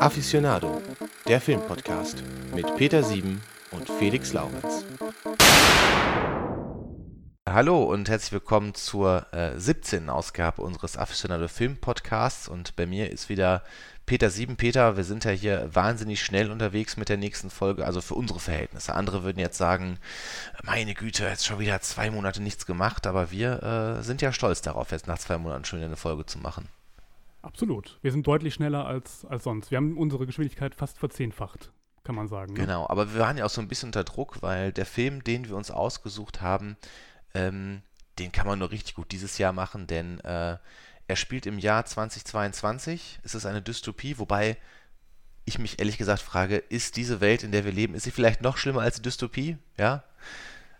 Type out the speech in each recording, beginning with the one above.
Aficionado, der Filmpodcast mit Peter Sieben und Felix Laurenz. Hallo und herzlich willkommen zur äh, 17. Ausgabe unseres Aficionado Film Podcasts und bei mir ist wieder Peter Sieben. Peter, wir sind ja hier wahnsinnig schnell unterwegs mit der nächsten Folge, also für unsere Verhältnisse. Andere würden jetzt sagen, meine Güte, jetzt schon wieder zwei Monate nichts gemacht, aber wir äh, sind ja stolz darauf, jetzt nach zwei Monaten schon wieder eine Folge zu machen. Absolut. Wir sind deutlich schneller als, als sonst. Wir haben unsere Geschwindigkeit fast verzehnfacht, kann man sagen. Ne? Genau, aber wir waren ja auch so ein bisschen unter Druck, weil der Film, den wir uns ausgesucht haben, ähm, den kann man nur richtig gut dieses Jahr machen, denn äh, er spielt im Jahr 2022. Es ist eine Dystopie, wobei ich mich ehrlich gesagt frage, ist diese Welt, in der wir leben, ist sie vielleicht noch schlimmer als die Dystopie? Ja.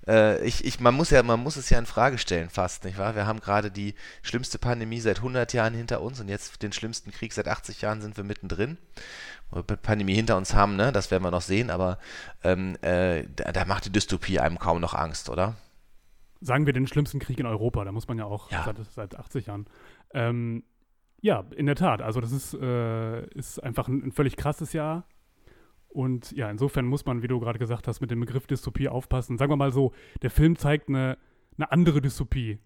Äh, ich, ich, man, muss ja, man muss es ja in Frage stellen, fast, nicht wahr? Wir haben gerade die schlimmste Pandemie seit 100 Jahren hinter uns und jetzt den schlimmsten Krieg seit 80 Jahren sind wir mittendrin. Pandemie hinter uns haben, ne? das werden wir noch sehen, aber ähm, äh, da, da macht die Dystopie einem kaum noch Angst, oder? sagen wir den schlimmsten Krieg in Europa, da muss man ja auch ja. Seit, seit 80 Jahren. Ähm, ja, in der Tat. Also das ist, äh, ist einfach ein, ein, völlig krasses Jahr. Und ja, insofern muss man, wie du gerade gesagt hast, mit dem Begriff Dystopie aufpassen. Sagen wir mal so, der Film zeigt eine, eine andere Dystopie,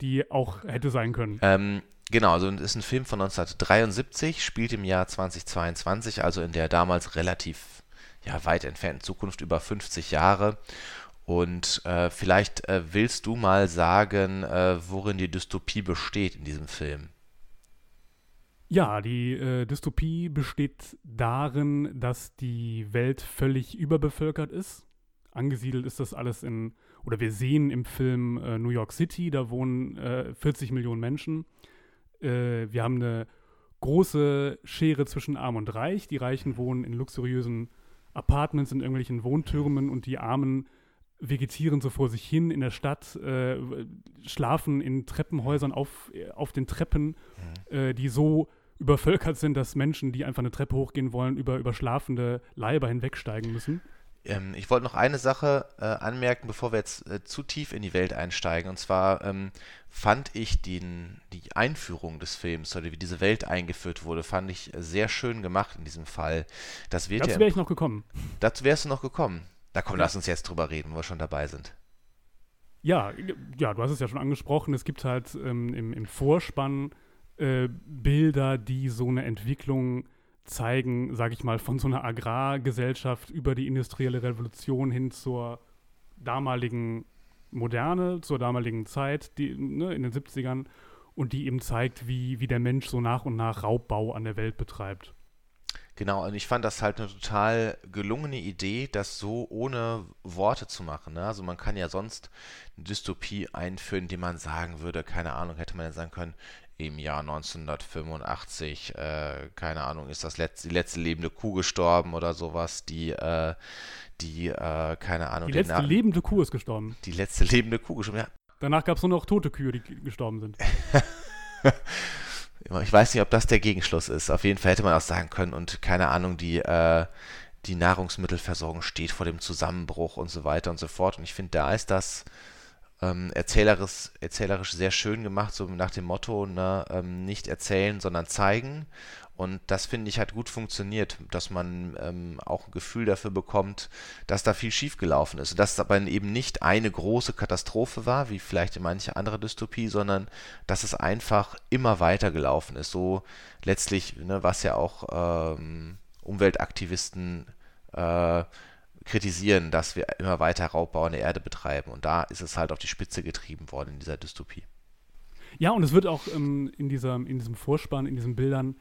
die auch hätte sein können. Ähm, genau, also es ist ein Film von 1973, spielt im Jahr 2022, also in der damals relativ ja, weit entfernten Zukunft über 50 Jahre. Und äh, vielleicht äh, willst du mal sagen, äh, worin die Dystopie besteht in diesem Film. Ja, die äh, Dystopie besteht darin, dass die Welt völlig überbevölkert ist. Angesiedelt ist das alles in, oder wir sehen im Film äh, New York City, da wohnen 40 äh, Millionen Menschen. wir haben eine große Schere zwischen Arm und Reich. Die Reichen wohnen in luxuriösen Apartments, in irgendwelchen Wohntürmen und die Armen vegetieren so vor sich hin in der Stadt, äh, schlafen in Treppenhäusern auf, auf den Treppen, mhm. äh, die so übervölkert sind, dass Menschen, die einfach eine Treppe hochgehen wollen, über, über schlafende Leiber hinwegsteigen müssen. Ähm, ich wollte noch eine Sache äh, anmerken, bevor wir jetzt äh, zu tief in die Welt einsteigen. Und zwar ähm, fand ich den, die Einführung des Films oder wie diese Welt eingeführt wurde, fand ich sehr schön gemacht in diesem Fall. Das wird dazu wäre ich noch gekommen. Dazu wärst du noch gekommen. Da komm, lass uns jetzt drüber reden, wo wir schon dabei sind. Ja, ja, du hast es ja schon angesprochen. Es gibt halt ähm, im, im, Vorspann äh, Bilder, die so eine Entwicklung zeigen, sage ich mal, von so einer Agrargesellschaft über die industrielle Revolution hin zur damaligen Moderne, zur damaligen Zeit, die, ne, in den 70ern, und die eben zeigt, wie, wie der Mensch so nach und nach Raubbau an der Welt betreibt. Genau, und ich fand das halt eine total gelungene Idee, das so ohne Worte zu machen. Ne? Also man kann ja sonst eine Dystopie einführen, die man sagen würde, keine Ahnung, hätte man ja sagen können, im Jahr 1985, äh, keine Ahnung, ist das letzte, die letzte lebende Kuh gestorben oder sowas, die, äh, die, äh, keine Ahnung. Die letzte lebende Kuh ist gestorben. Die letzte lebende Kuh gestorben, ja. Danach gab es nur noch tote Kühe, die gestorben sind. Ich weiß nicht, ob das der Gegenschluss ist. Auf jeden Fall hätte man auch sagen können und keine Ahnung, die, äh, die Nahrungsmittelversorgung steht vor dem Zusammenbruch und so weiter und so fort. Und ich finde, da ist das ähm, erzählerisch, erzählerisch sehr schön gemacht, so nach dem Motto, ne, ähm, nicht erzählen, sondern zeigen. Und das finde ich hat gut funktioniert, dass man ähm, auch ein Gefühl dafür bekommt, dass da viel schiefgelaufen ist. Und dass es aber eben nicht eine große Katastrophe war, wie vielleicht in mancher andere Dystopie, sondern dass es einfach immer weiter gelaufen ist. So letztlich, ne, was ja auch ähm, Umweltaktivisten äh, kritisieren, dass wir immer weiter Raubbau an der Erde betreiben. Und da ist es halt auf die Spitze getrieben worden in dieser Dystopie. Ja, und es wird auch ähm, in, dieser, in diesem Vorspann, in diesen Bildern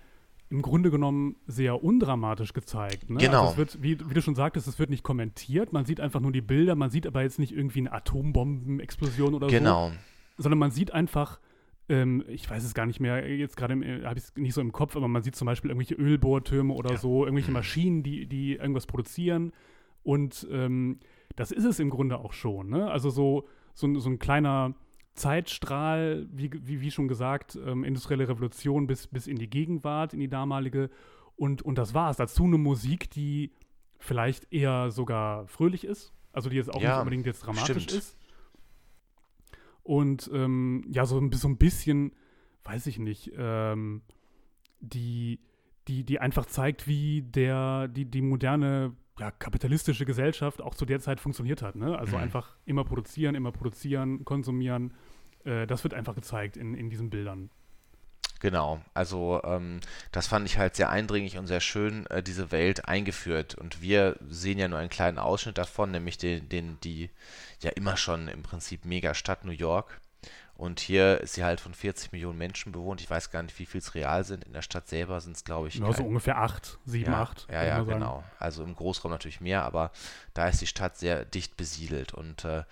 im Grunde genommen sehr undramatisch gezeigt. Ne? Genau. Also wird, wie, wie, du schon sagtest, es wird nicht kommentiert, man sieht einfach nur die Bilder, man sieht aber jetzt nicht irgendwie eine Atombombenexplosion oder genau. so. Genau. Sondern man sieht einfach, ähm, ich weiß es gar nicht mehr, jetzt gerade habe ich es nicht so im Kopf, aber man sieht zum Beispiel irgendwelche Ölbohrtürme oder ja. so, irgendwelche mhm. Maschinen, die, die irgendwas produzieren. Und ähm, das ist es im Grunde auch schon. Ne? Also so, so, so ein kleiner Zeitstrahl, wie, wie, wie schon gesagt, ähm, industrielle Revolution bis, bis in die Gegenwart, in die damalige. Und, und das war's. Dazu eine Musik, die vielleicht eher sogar fröhlich ist. Also die jetzt auch ja, nicht unbedingt jetzt dramatisch stimmt. ist. Und ähm, ja, so, so ein bisschen, weiß ich nicht, ähm, die, die, die einfach zeigt, wie der, die, die moderne ja, kapitalistische Gesellschaft auch zu der Zeit funktioniert hat. Ne? Also mhm. einfach immer produzieren, immer produzieren, konsumieren. Äh, das wird einfach gezeigt in, in diesen Bildern. Genau, also ähm, das fand ich halt sehr eindringlich und sehr schön, äh, diese Welt eingeführt. Und wir sehen ja nur einen kleinen Ausschnitt davon, nämlich den, den die ja immer schon im Prinzip Megastadt New York. Und hier ist sie halt von 40 Millionen Menschen bewohnt. Ich weiß gar nicht, wie viel es real sind. In der Stadt selber sind es, glaube ich. Ja, so ungefähr acht, sieben, ja, acht. Ja, ja, genau. Also im Großraum natürlich mehr, aber da ist die Stadt sehr dicht besiedelt. Und äh,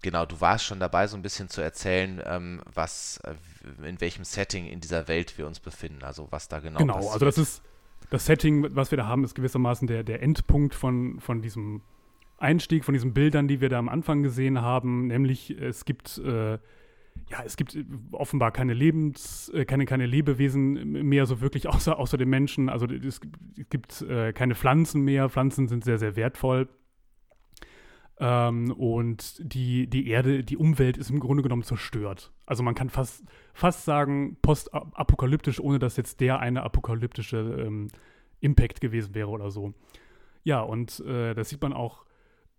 Genau, du warst schon dabei, so ein bisschen zu erzählen, ähm, was, äh, in welchem Setting in dieser Welt wir uns befinden, also was da genau, genau passiert. Genau, also das ist das Setting, was wir da haben, ist gewissermaßen der, der Endpunkt von, von diesem Einstieg, von diesen Bildern, die wir da am Anfang gesehen haben, nämlich es gibt äh, ja, es gibt äh, offenbar keine Lebens, äh, keine, keine Lebewesen mehr so wirklich außer, außer den Menschen. Also es gibt äh, keine Pflanzen mehr. Pflanzen sind sehr, sehr wertvoll. Ähm, und die, die Erde, die Umwelt ist im Grunde genommen zerstört. Also man kann fast, fast sagen, postapokalyptisch, ohne dass jetzt der eine apokalyptische ähm, Impact gewesen wäre oder so. Ja, und äh, das sieht man auch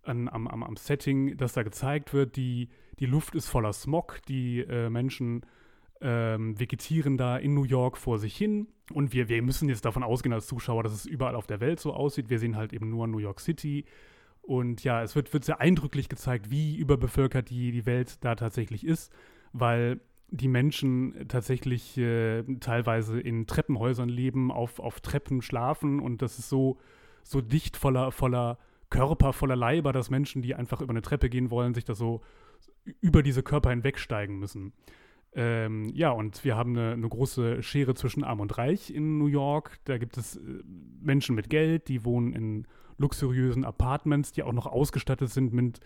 an, am, am, am, Setting, das da gezeigt wird. Die, die Luft ist voller Smog, die äh, Menschen ähm, vegetieren da in New York vor sich hin. Und wir, wir müssen jetzt davon ausgehen als Zuschauer, dass es überall auf der Welt so aussieht. Wir sehen halt eben nur New York City. Und ja, es wird, wird sehr eindrücklich gezeigt, wie überbevölkert die, die Welt da tatsächlich ist, weil die Menschen tatsächlich äh, teilweise in Treppenhäusern leben, auf, auf Treppen schlafen und das ist so, so dicht voller, voller Körper, voller Leiber, dass Menschen, die einfach über eine Treppe gehen wollen, sich da so über diese Körper hinwegsteigen müssen. Ähm, ja, und wir haben eine, eine, große Schere zwischen Arm und Reich in New York. Da gibt es äh, Menschen mit Geld, die wohnen in luxuriösen Apartments, die auch noch ausgestattet sind mit,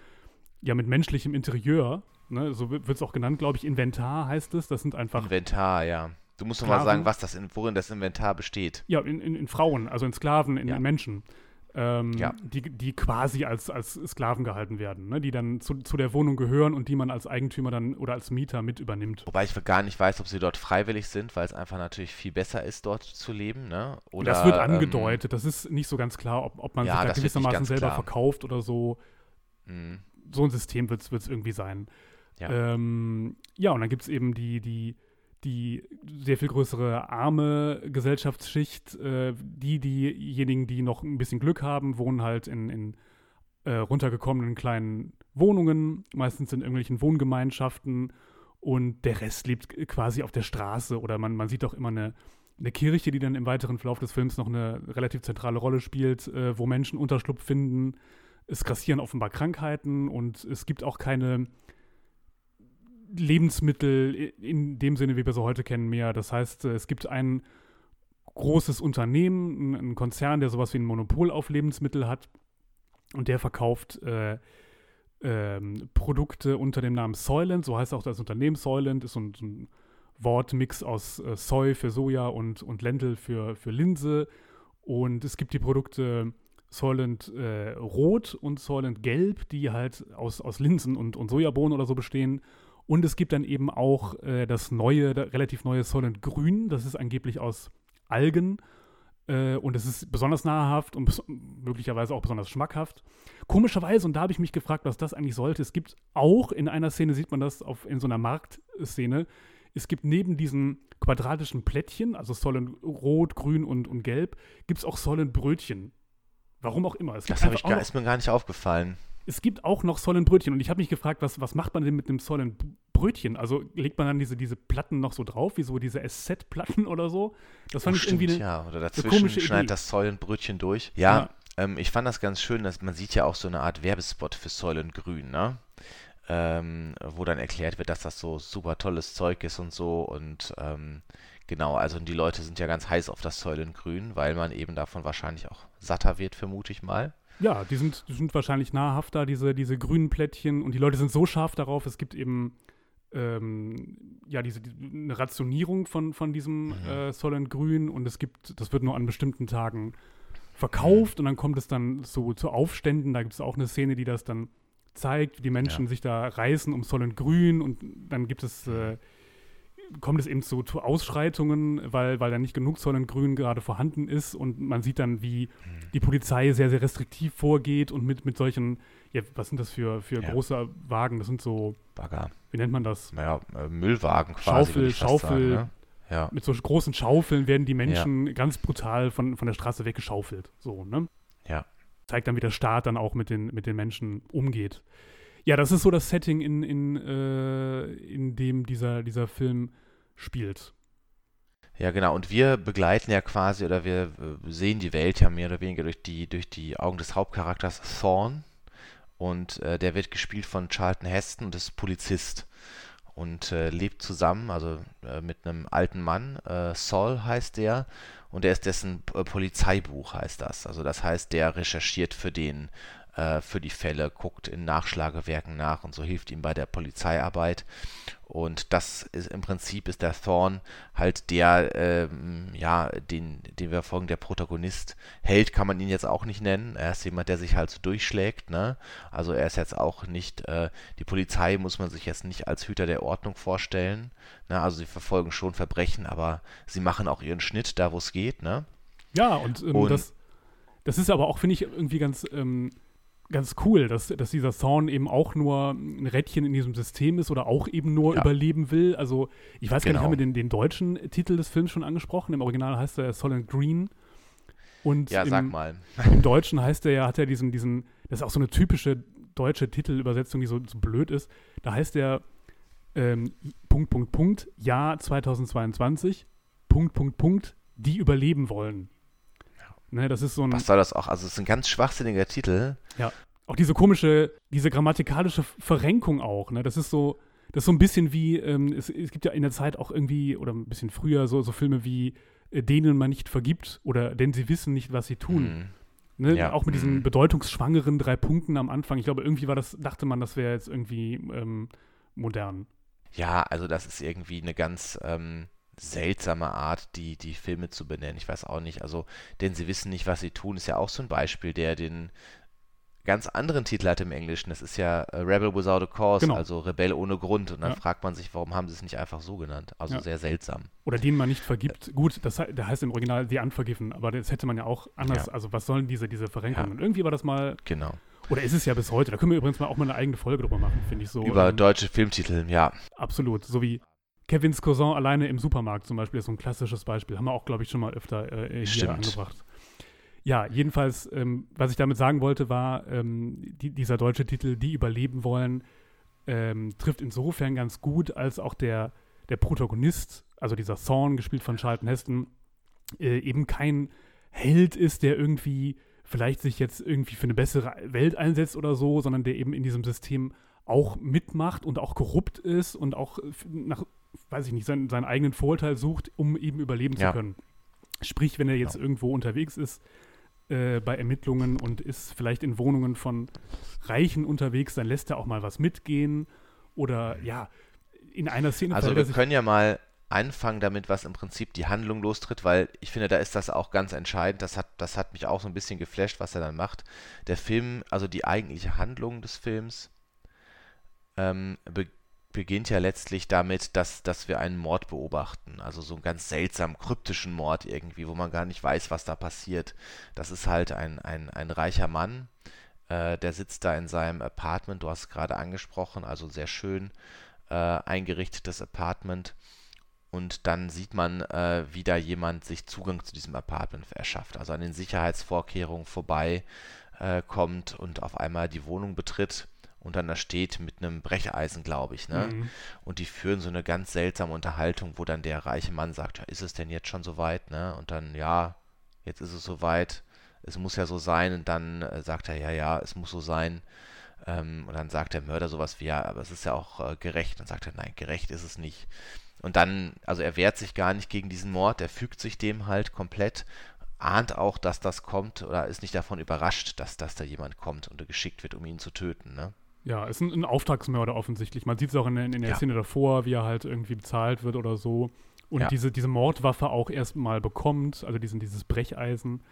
ja, mit menschlichem Interieur. Ne? So wird es auch genannt, glaube ich. Inventar heißt es. Das sind einfach. Inventar, ja. Du musst noch mal sagen, was das in, worin das Inventar besteht. Ja, in, in, in Frauen, also in Sklaven, in, ja. in Menschen. Ähm, ja. die, die quasi als, als Sklaven gehalten werden, ne? die dann zu, zu der Wohnung gehören und die man als Eigentümer dann oder als Mieter mit übernimmt. Wobei ich gar nicht weiß, ob sie dort freiwillig sind, weil es einfach natürlich viel besser ist, dort zu leben. Ne? Oder, das wird ähm, angedeutet, ähm, das ist nicht so ganz klar, ob, ob man ja, sich da gewissermaßen selber klar. verkauft oder so. Mhm. So ein System wird es irgendwie sein. Ja. Ähm, ja, und dann gibt es eben die, die die sehr viel größere arme Gesellschaftsschicht, äh, die, diejenigen, die noch ein bisschen Glück haben, wohnen halt in, in äh, runtergekommenen kleinen Wohnungen, meistens in irgendwelchen Wohngemeinschaften und der Rest lebt quasi auf der Straße oder man, man sieht auch immer eine, eine Kirche, die dann im weiteren Verlauf des Films noch eine relativ zentrale Rolle spielt, äh, wo Menschen Unterschlupf finden. Es grassieren offenbar Krankheiten und es gibt auch keine Lebensmittel in dem Sinne, wie wir sie heute kennen, mehr. Das heißt, es gibt ein großes Unternehmen, ein Konzern, der sowas wie ein Monopol auf Lebensmittel hat und der verkauft äh, ähm, Produkte unter dem Namen Soylent, so heißt auch das Unternehmen Soylent, ist so ein, so ein Wortmix aus äh, Soy für Soja und, und Lentil für, für Linse. Und es gibt die Produkte Soylent äh, Rot und Soylent Gelb, die halt aus, aus Linsen und, und Sojabohnen oder so bestehen. Und es gibt dann eben auch äh, das neue, relativ neue Solent Grün. Das ist angeblich aus Algen. Äh, und es ist besonders nahrhaft und bes möglicherweise auch besonders schmackhaft. Komischerweise, und da habe ich mich gefragt, was das eigentlich sollte. Es gibt auch in einer Szene, sieht man das auf, in so einer Marktszene, es gibt neben diesen quadratischen Plättchen, also Solent Rot, Grün und, und Gelb, gibt es auch Solent Brötchen. Warum auch immer. das ich gar, ist mir gar nicht aufgefallen es gibt auch noch Sollen-Brötchen und ich habe mich gefragt, was, was macht man denn mit einem Sollen-Brötchen? Also legt man dann diese, diese Platten noch so drauf, wie so diese SZ-Platten oder so? Das fand oh, ich stimmt, irgendwie eine, ja. Oder dazwischen schneidet Idee. das Säulenbrötchen durch. Ja, ja. Ähm, ich fand das ganz schön, dass man sieht ja auch so eine Art Werbespot für Säulengrün, ne? Ähm, wo dann erklärt wird, dass das so super tolles Zeug ist und so und ähm, genau, also die Leute sind ja ganz heiß auf das Säulengrün, weil man eben davon wahrscheinlich auch satter wird, vermute ich mal. Ja, die sind, die sind wahrscheinlich nahrhafter, diese, diese grünen Plättchen. Und die Leute sind so scharf darauf, es gibt eben ähm, ja, diese, die, eine Rationierung von, von diesem mhm. äh, Solent Grün und es gibt, das wird nur an bestimmten Tagen verkauft mhm. und dann kommt es dann so zu Aufständen. Da gibt es auch eine Szene, die das dann zeigt, wie die Menschen ja. sich da reißen um Solent Grün und dann gibt es äh, kommt es eben zu, zu Ausschreitungen, weil, weil da nicht genug Zoll in Grün gerade vorhanden ist und man sieht dann, wie Mhm. die Polizei sehr, sehr restriktiv vorgeht und mit, mit solchen, ja, was sind das für, für Ja. große Wagen? Das sind so, Bagger. wie nennt man das? Naja, äh, Müllwagen quasi. Schaufel, Schaufel. Sagen, ne? Ja. Mit so großen Schaufeln werden die Menschen ganz brutal von, von der Straße weggeschaufelt. So, ne? Ja. Zeigt dann, wie der Staat dann auch mit den, mit den Menschen umgeht. Ja, das ist so das Setting, in, in, äh, in dem dieser, dieser Film spielt. Ja, genau. Und wir begleiten ja quasi oder wir äh, sehen die Welt ja mehr oder weniger durch die, durch die Augen des Hauptcharakters Thorn. Und äh, der wird gespielt von Charlton Heston und ist Polizist. Und äh, lebt zusammen, also äh, mit einem alten Mann, äh, Saul heißt der, und er ist dessen äh, Polizeibuch, heißt das. Also das heißt, der recherchiert für den, äh, für die Fälle, guckt in Nachschlagewerken nach und so hilft ihm bei der Polizeiarbeit. Und das ist im Prinzip ist der Thorn halt der, ähm, ja, den, den wir folgen, der Protagonist. Held kann man ihn jetzt auch nicht nennen. Er ist jemand, der sich halt so durchschlägt, ne? Also er ist jetzt auch nicht, äh, die Polizei muss man sich jetzt nicht als Hüter der Ordnung vorstellen. Ne? Also sie verfolgen schon Verbrechen, aber sie machen auch ihren Schnitt da, wo es geht, ne? Ja, und, ähm, Und- das, das ist aber auch, finde ich, irgendwie ganz, ähm, ganz cool, dass, dass dieser Thorn eben auch nur ein Rädchen in diesem System ist oder auch eben nur Ja. überleben will. Also, ich weiß gar Genau. nicht, haben wir den, den deutschen Titel des Films schon angesprochen? Im Original heißt er Solid Green. Und Ja, im, sag mal. im Deutschen heißt er ja, hat er diesen, diesen, das ist auch so eine typische deutsche Titelübersetzung, die so, so blöd ist. Da heißt er ähm, Punkt, Punkt, Punkt, Jahr 2022, Punkt, Punkt, Punkt, die überleben wollen. Ne, das ist so ein, Was soll das auch? Also es ist ein ganz schwachsinniger Titel. auch diese komische, diese grammatikalische Verrenkung auch, ne? Das ist so, das ist so ein bisschen wie, ähm, es, es gibt ja in der Zeit auch irgendwie, oder ein bisschen früher, so, so Filme wie äh, denen man nicht vergibt oder denn sie wissen nicht, was sie tun. Hm. Ne? Ja, Auch mit diesen mhm. bedeutungsschwangeren drei Punkten am Anfang. Ich glaube, irgendwie war das, dachte man, das wäre jetzt irgendwie ähm, modern. Ja, also das ist irgendwie eine ganz ähm, seltsame Art, die, die Filme zu benennen. Ich weiß auch nicht. Also, denn sie wissen nicht, was sie tun, ist ja auch so ein Beispiel, der den ganz anderen Titel hat im Englischen. Das ist ja äh, Rebel Without a Cause, Genau. also Rebell ohne Grund. Und dann Ja. fragt man sich, warum haben sie es nicht einfach so genannt? Also Ja. sehr seltsam. Oder denen man nicht vergibt. Gut, das, der heißt im Original The Unforgiven, aber das hätte man ja auch anders. Ja. Also, was sollen diese, diese Verrenkungen? Ja. Irgendwie war das mal, Genau. oder ist es ja bis heute. Da können wir übrigens mal auch mal eine eigene Folge drüber machen, finde ich so. Über ähm, deutsche Filmtitel, ja. Absolut. So wie Kevins Cousin alleine im Supermarkt zum Beispiel ist so ein klassisches Beispiel. Haben wir auch, glaube ich, schon mal öfter äh, hier Stimmt. angebracht. Ja, jedenfalls, ähm, was ich damit sagen wollte, war, ähm, die, dieser deutsche Titel, Die überleben wollen, ähm, trifft insofern ganz gut, als auch der, der Protagonist, also dieser Thorn, gespielt von Charlton Heston, äh, eben kein Held ist, der irgendwie vielleicht sich jetzt irgendwie für eine bessere Welt einsetzt oder so, sondern der eben in diesem System auch mitmacht und auch korrupt ist und auch nach, weiß ich nicht, seinen, seinen eigenen Vorteil sucht, um eben überleben Ja. zu können. Sprich, wenn er jetzt Ja. irgendwo unterwegs ist äh, bei Ermittlungen und ist vielleicht in Wohnungen von Reichen unterwegs, dann lässt er auch mal was mitgehen oder ja, in einer Szene Also wir können ja mal anfangen damit, was im Prinzip die Handlung lostritt, weil ich finde, da ist das auch ganz entscheidend. Das hat, das hat mich auch so ein bisschen geflasht, was er dann macht. Der Film, also die eigentliche Handlung des Films, ähm, be beginnt ja letztlich damit, dass, dass wir einen Mord beobachten. Also so einen ganz seltsam kryptischen Mord irgendwie, wo man gar nicht weiß, was da passiert. Das ist halt ein, ein, ein reicher Mann, äh, der sitzt da in seinem Apartment, du hast es gerade angesprochen, also sehr schön äh, eingerichtetes Apartment. Und dann sieht man, äh, wie da jemand sich Zugang zu diesem Apartment erschafft. Also an den Sicherheitsvorkehrungen vorbei äh, kommt und auf einmal die Wohnung betritt und dann da steht mit einem Brecheisen, glaube ich. Ne? Mhm. Und die führen so eine ganz seltsame Unterhaltung, wo dann der reiche Mann sagt, ja, ist es denn jetzt schon soweit? Ne? Und dann, ja, jetzt ist es soweit, es muss ja so sein. Und dann äh, sagt er, ja, ja, es muss so sein. Ähm, und dann sagt der Mörder sowas wie, ja, aber es ist ja auch äh, gerecht. Dann sagt er, nein, gerecht ist es nicht. Und dann, also er wehrt sich gar nicht gegen diesen Mord, er fügt sich dem halt komplett, ahnt auch, dass das kommt oder ist nicht davon überrascht, dass, dass da jemand kommt und geschickt wird, um ihn zu töten. Ne? Ja, ist ein, ein Auftragsmörder offensichtlich. Man sieht es auch in, der- in der Ja. Szene davor, wie er halt irgendwie bezahlt wird oder so. Und Ja. diese, diese Mordwaffe auch erstmal bekommt, also diesen, dieses Brecheisen.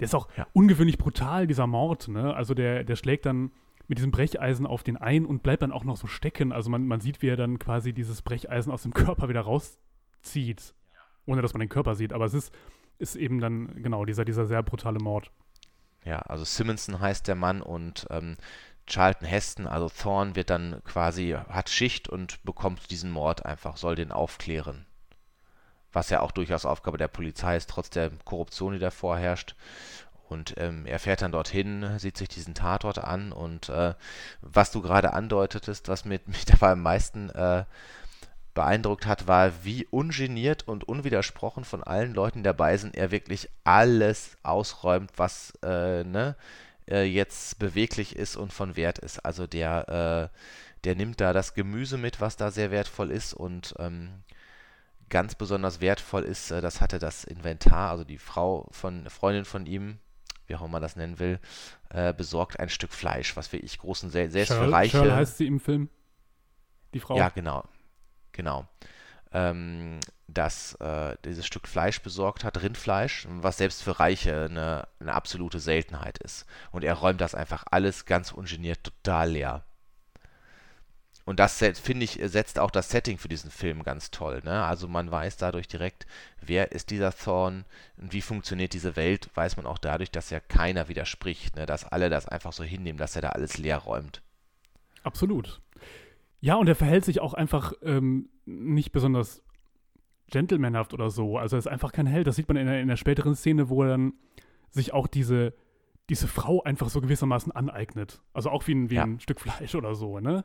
Der ist auch Ja. ungewöhnlich brutal, dieser Mord, ne? Also der, der schlägt dann mit diesem Brecheisen auf den ein und bleibt dann auch noch so stecken. Also man, man sieht, wie er dann quasi dieses Brecheisen aus dem Körper wieder rauszieht, ohne dass man den Körper sieht. Aber es ist, ist eben dann, genau, dieser, dieser sehr brutale Mord. Ja, also Simonson heißt der Mann und ähm, Charlton Heston, also Thorne, wird dann quasi, hat Schicht und bekommt diesen Mord einfach, soll den aufklären. Was ja auch durchaus Aufgabe der Polizei ist, trotz der Korruption, die da vorherrscht. Und ähm, er fährt dann dorthin, sieht sich diesen Tatort an und äh, was du gerade andeutetest, was mich, mich dabei am meisten äh, beeindruckt hat, war, wie ungeniert und unwidersprochen von allen Leuten dabei sind, er wirklich alles ausräumt, was äh, ne, äh, jetzt beweglich ist und von Wert ist. Also der, äh, der nimmt da das Gemüse mit, was da sehr wertvoll ist und ähm, ganz besonders wertvoll ist, äh, das hatte das Inventar, also die Frau von Freundin von ihm, wie auch immer man das nennen will, äh, besorgt ein Stück Fleisch, was wirklich großen, selbst Shirl, für Reiche. Shirl heißt sie im Film. Die Frau. Ja, genau. Genau. Ähm, dass äh, dieses Stück Fleisch besorgt hat, Rindfleisch, was selbst für Reiche eine, eine absolute Seltenheit ist. Und er räumt das einfach alles ganz ungeniert total leer. Und das, finde ich, setzt auch das Setting für diesen Film ganz toll. Ne? Also man weiß dadurch direkt, wer ist dieser Thorn und wie funktioniert diese Welt, weiß man auch dadurch, dass ja keiner widerspricht, ne? dass alle das einfach so hinnehmen, dass er da alles leer räumt. Absolut. Ja, und er verhält sich auch einfach ähm, nicht besonders gentlemanhaft oder so. Also er ist einfach kein Held. Das sieht man in der, in der späteren Szene, wo er dann sich auch diese, diese Frau einfach so gewissermaßen aneignet. Also auch wie ein, wie ja. ein Stück Fleisch oder so, ne?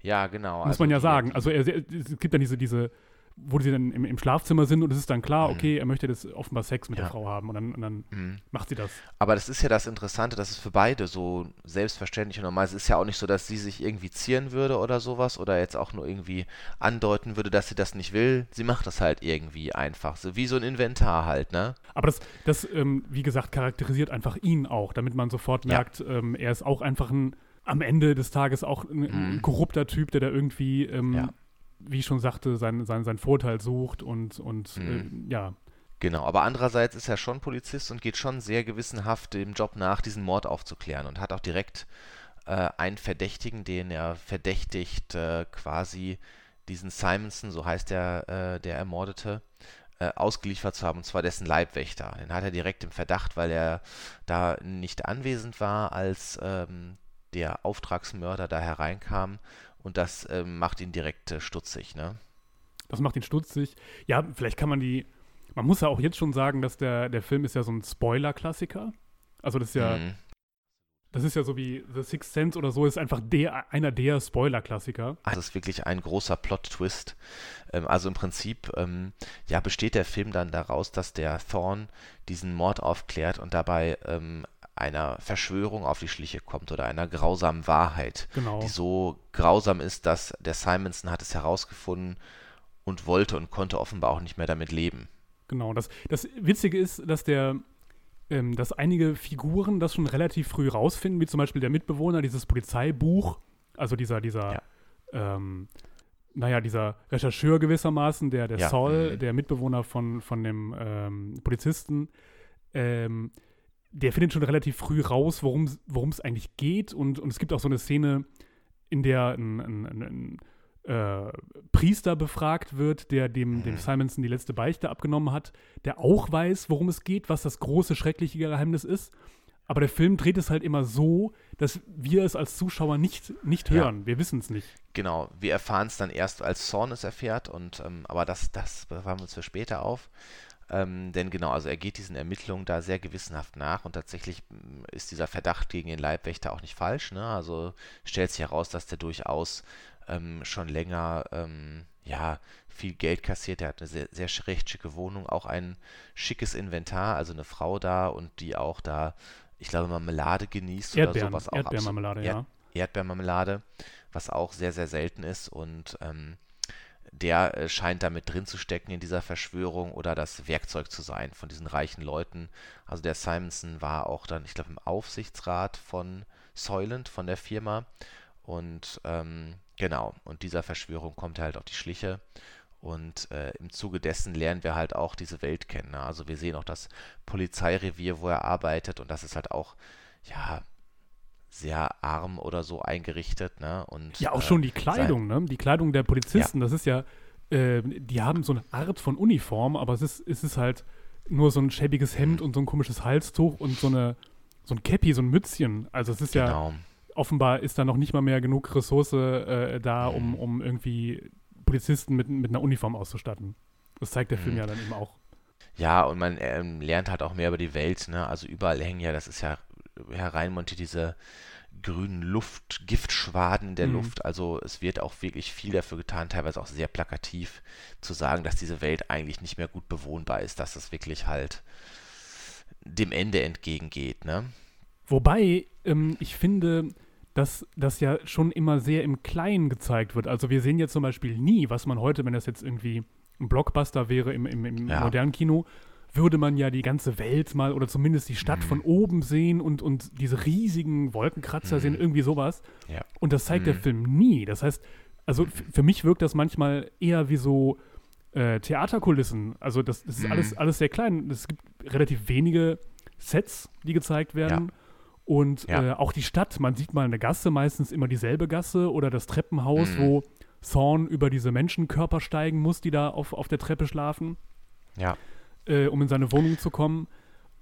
Ja, genau. Muss also man ja sagen. Also er, es gibt dann diese, diese, wo sie dann im, im, Schlafzimmer sind und es ist dann klar, mhm. okay, er möchte das offenbar Sex mit ja. der Frau haben und dann, und dann mhm. macht sie das. Aber das ist ja das Interessante, das ist für beide so selbstverständlich und normal. Es ist ja auch nicht so, dass sie sich irgendwie zieren würde oder sowas oder jetzt auch nur irgendwie andeuten würde, dass sie das nicht will. Sie macht das halt irgendwie einfach, so wie so ein Inventar halt, ne? Aber das, das ähm, wie gesagt, charakterisiert einfach ihn auch, damit man sofort merkt, ja. ähm, er ist auch einfach ein am Ende des Tages auch ein, ein mhm. korrupter Typ, der da irgendwie, ähm, ja. Wie ich schon sagte, seinen sein, sein Vorteil sucht und, und mhm. äh, ja. Genau, aber andererseits ist er schon Polizist und geht schon sehr gewissenhaft dem Job nach, diesen Mord aufzuklären und hat auch direkt äh, einen Verdächtigen, den er verdächtigt, äh, quasi diesen Simonson, so heißt der, äh, der Ermordete, äh, ausgeliefert zu haben, und zwar dessen Leibwächter. Den hat er direkt im Verdacht, weil er da nicht anwesend war, als ähm, der Auftragsmörder da hereinkam und das ähm, macht ihn direkt äh, stutzig, ne? Das macht ihn stutzig. Ja, vielleicht kann man die, man muss ja auch jetzt schon sagen, dass der, der Film ist ja so ein Spoiler-Klassiker. Also das ist ja, mhm. das ist ja so wie The Sixth Sense oder so, ist einfach der, einer der Spoiler-Klassiker. Also es ist wirklich ein großer Plot-Twist. Ähm, also im Prinzip, ähm, ja, besteht der Film dann daraus, dass der Thorn diesen Mord aufklärt und dabei ähm, einer Verschwörung auf die Schliche kommt oder einer grausamen Wahrheit, genau. die so grausam ist, dass der Simonson hat es herausgefunden und wollte und konnte offenbar auch nicht mehr damit leben. Genau, das, das Witzige ist, dass der, ähm, dass einige Figuren das schon relativ früh rausfinden, wie zum Beispiel der Mitbewohner, dieses Polizeibuch, also dieser, dieser, ja. ähm, naja, dieser Rechercheur gewissermaßen, der, der ja. Saul, mhm. der Mitbewohner von, von dem ähm, Polizisten, ähm, der findet schon relativ früh raus, worum es eigentlich geht. Und, und es gibt auch so eine Szene, in der ein, ein, ein, ein äh, Priester befragt wird, der dem, dem mhm. Simonson die letzte Beichte abgenommen hat, der auch weiß, worum es geht, was das große, schreckliche Geheimnis ist. Aber der Film dreht es halt immer so, dass wir es als Zuschauer nicht, nicht hören. Ja. Wir wissen es nicht. Genau, wir erfahren es dann erst, als Zorn es erfährt, und ähm, aber das, das bewahren wir uns für später auf. Ähm, denn genau, also er geht diesen Ermittlungen da sehr gewissenhaft nach und tatsächlich mm, ist dieser Verdacht gegen den Leibwächter auch nicht falsch. Ne? Also stellt sich heraus, dass der durchaus ähm, schon länger ähm, ja, viel Geld kassiert. Er hat eine sehr, sehr recht schicke Wohnung, auch ein schickes Inventar, also eine Frau da und die auch da, ich glaube, Marmelade genießt Erdbeeren, oder sowas. Auch Erdbeermarmelade, ja. Erdbeermarmelade, was auch sehr, sehr selten ist und ähm, der äh, scheint damit drin zu stecken in dieser Verschwörung oder das Werkzeug zu sein von diesen reichen Leuten. Also der Simonson war auch dann, ich glaube, im Aufsichtsrat von Soylent, von der Firma. Und ähm, genau, und dieser Verschwörung kommt er halt auf die Schliche. Und äh, im Zuge dessen lernen wir halt auch diese Welt kennen. Ne? Also wir sehen auch das Polizeirevier, wo er arbeitet. Und das ist halt auch, ja, sehr arm oder so eingerichtet, ne? Und, ja, auch äh, schon die Kleidung, ne? Die Kleidung der Polizisten, das ist ja, äh, die haben so eine Art von Uniform, aber es ist, es ist halt nur so ein schäbiges Hemd Mhm. und so ein komisches Halstuch und so eine, so ein Cappy, so ein Mützchen. Also es ist ja, Genau. offenbar ist da noch nicht mal mehr genug Ressource äh, da, um, Mhm. um irgendwie Polizisten mit, mit einer Uniform auszustatten. Das zeigt der Film Mhm. ja dann eben auch. Ja, und man ähm, lernt halt auch mehr über die Welt, ne? Also überall hängen ja, das ist ja hereinmontiert, diese grünen Luft, Giftschwaden in der Mhm. Luft. Also es wird auch wirklich viel dafür getan, teilweise auch sehr plakativ, zu sagen, dass diese Welt eigentlich nicht mehr gut bewohnbar ist, dass es wirklich halt dem Ende entgegengeht, ne? Wobei, ähm, ich finde, dass das ja schon immer sehr im Kleinen gezeigt wird. Also wir sehen jetzt zum Beispiel nie, was man heute, wenn das jetzt irgendwie ein Blockbuster wäre im, im, im Ja. modernen Kino, würde man ja die ganze Welt mal oder zumindest die Stadt Mhm. von oben sehen und, und diese riesigen Wolkenkratzer Mhm. sehen, irgendwie sowas. Ja. Und das zeigt der Mhm. Film nie. Das heißt, also für mich wirkt das manchmal eher wie so äh, Theaterkulissen. Also das, das ist Mhm. alles, alles sehr klein. Es gibt relativ wenige Sets, die gezeigt werden. Und Ja. äh, auch die Stadt, man sieht mal eine Gasse, meistens immer dieselbe Gasse oder das Treppenhaus, Mhm. wo Thorn über diese Menschenkörper steigen muss, die da auf, auf der Treppe schlafen, Ja. Äh, um in seine Wohnung zu kommen.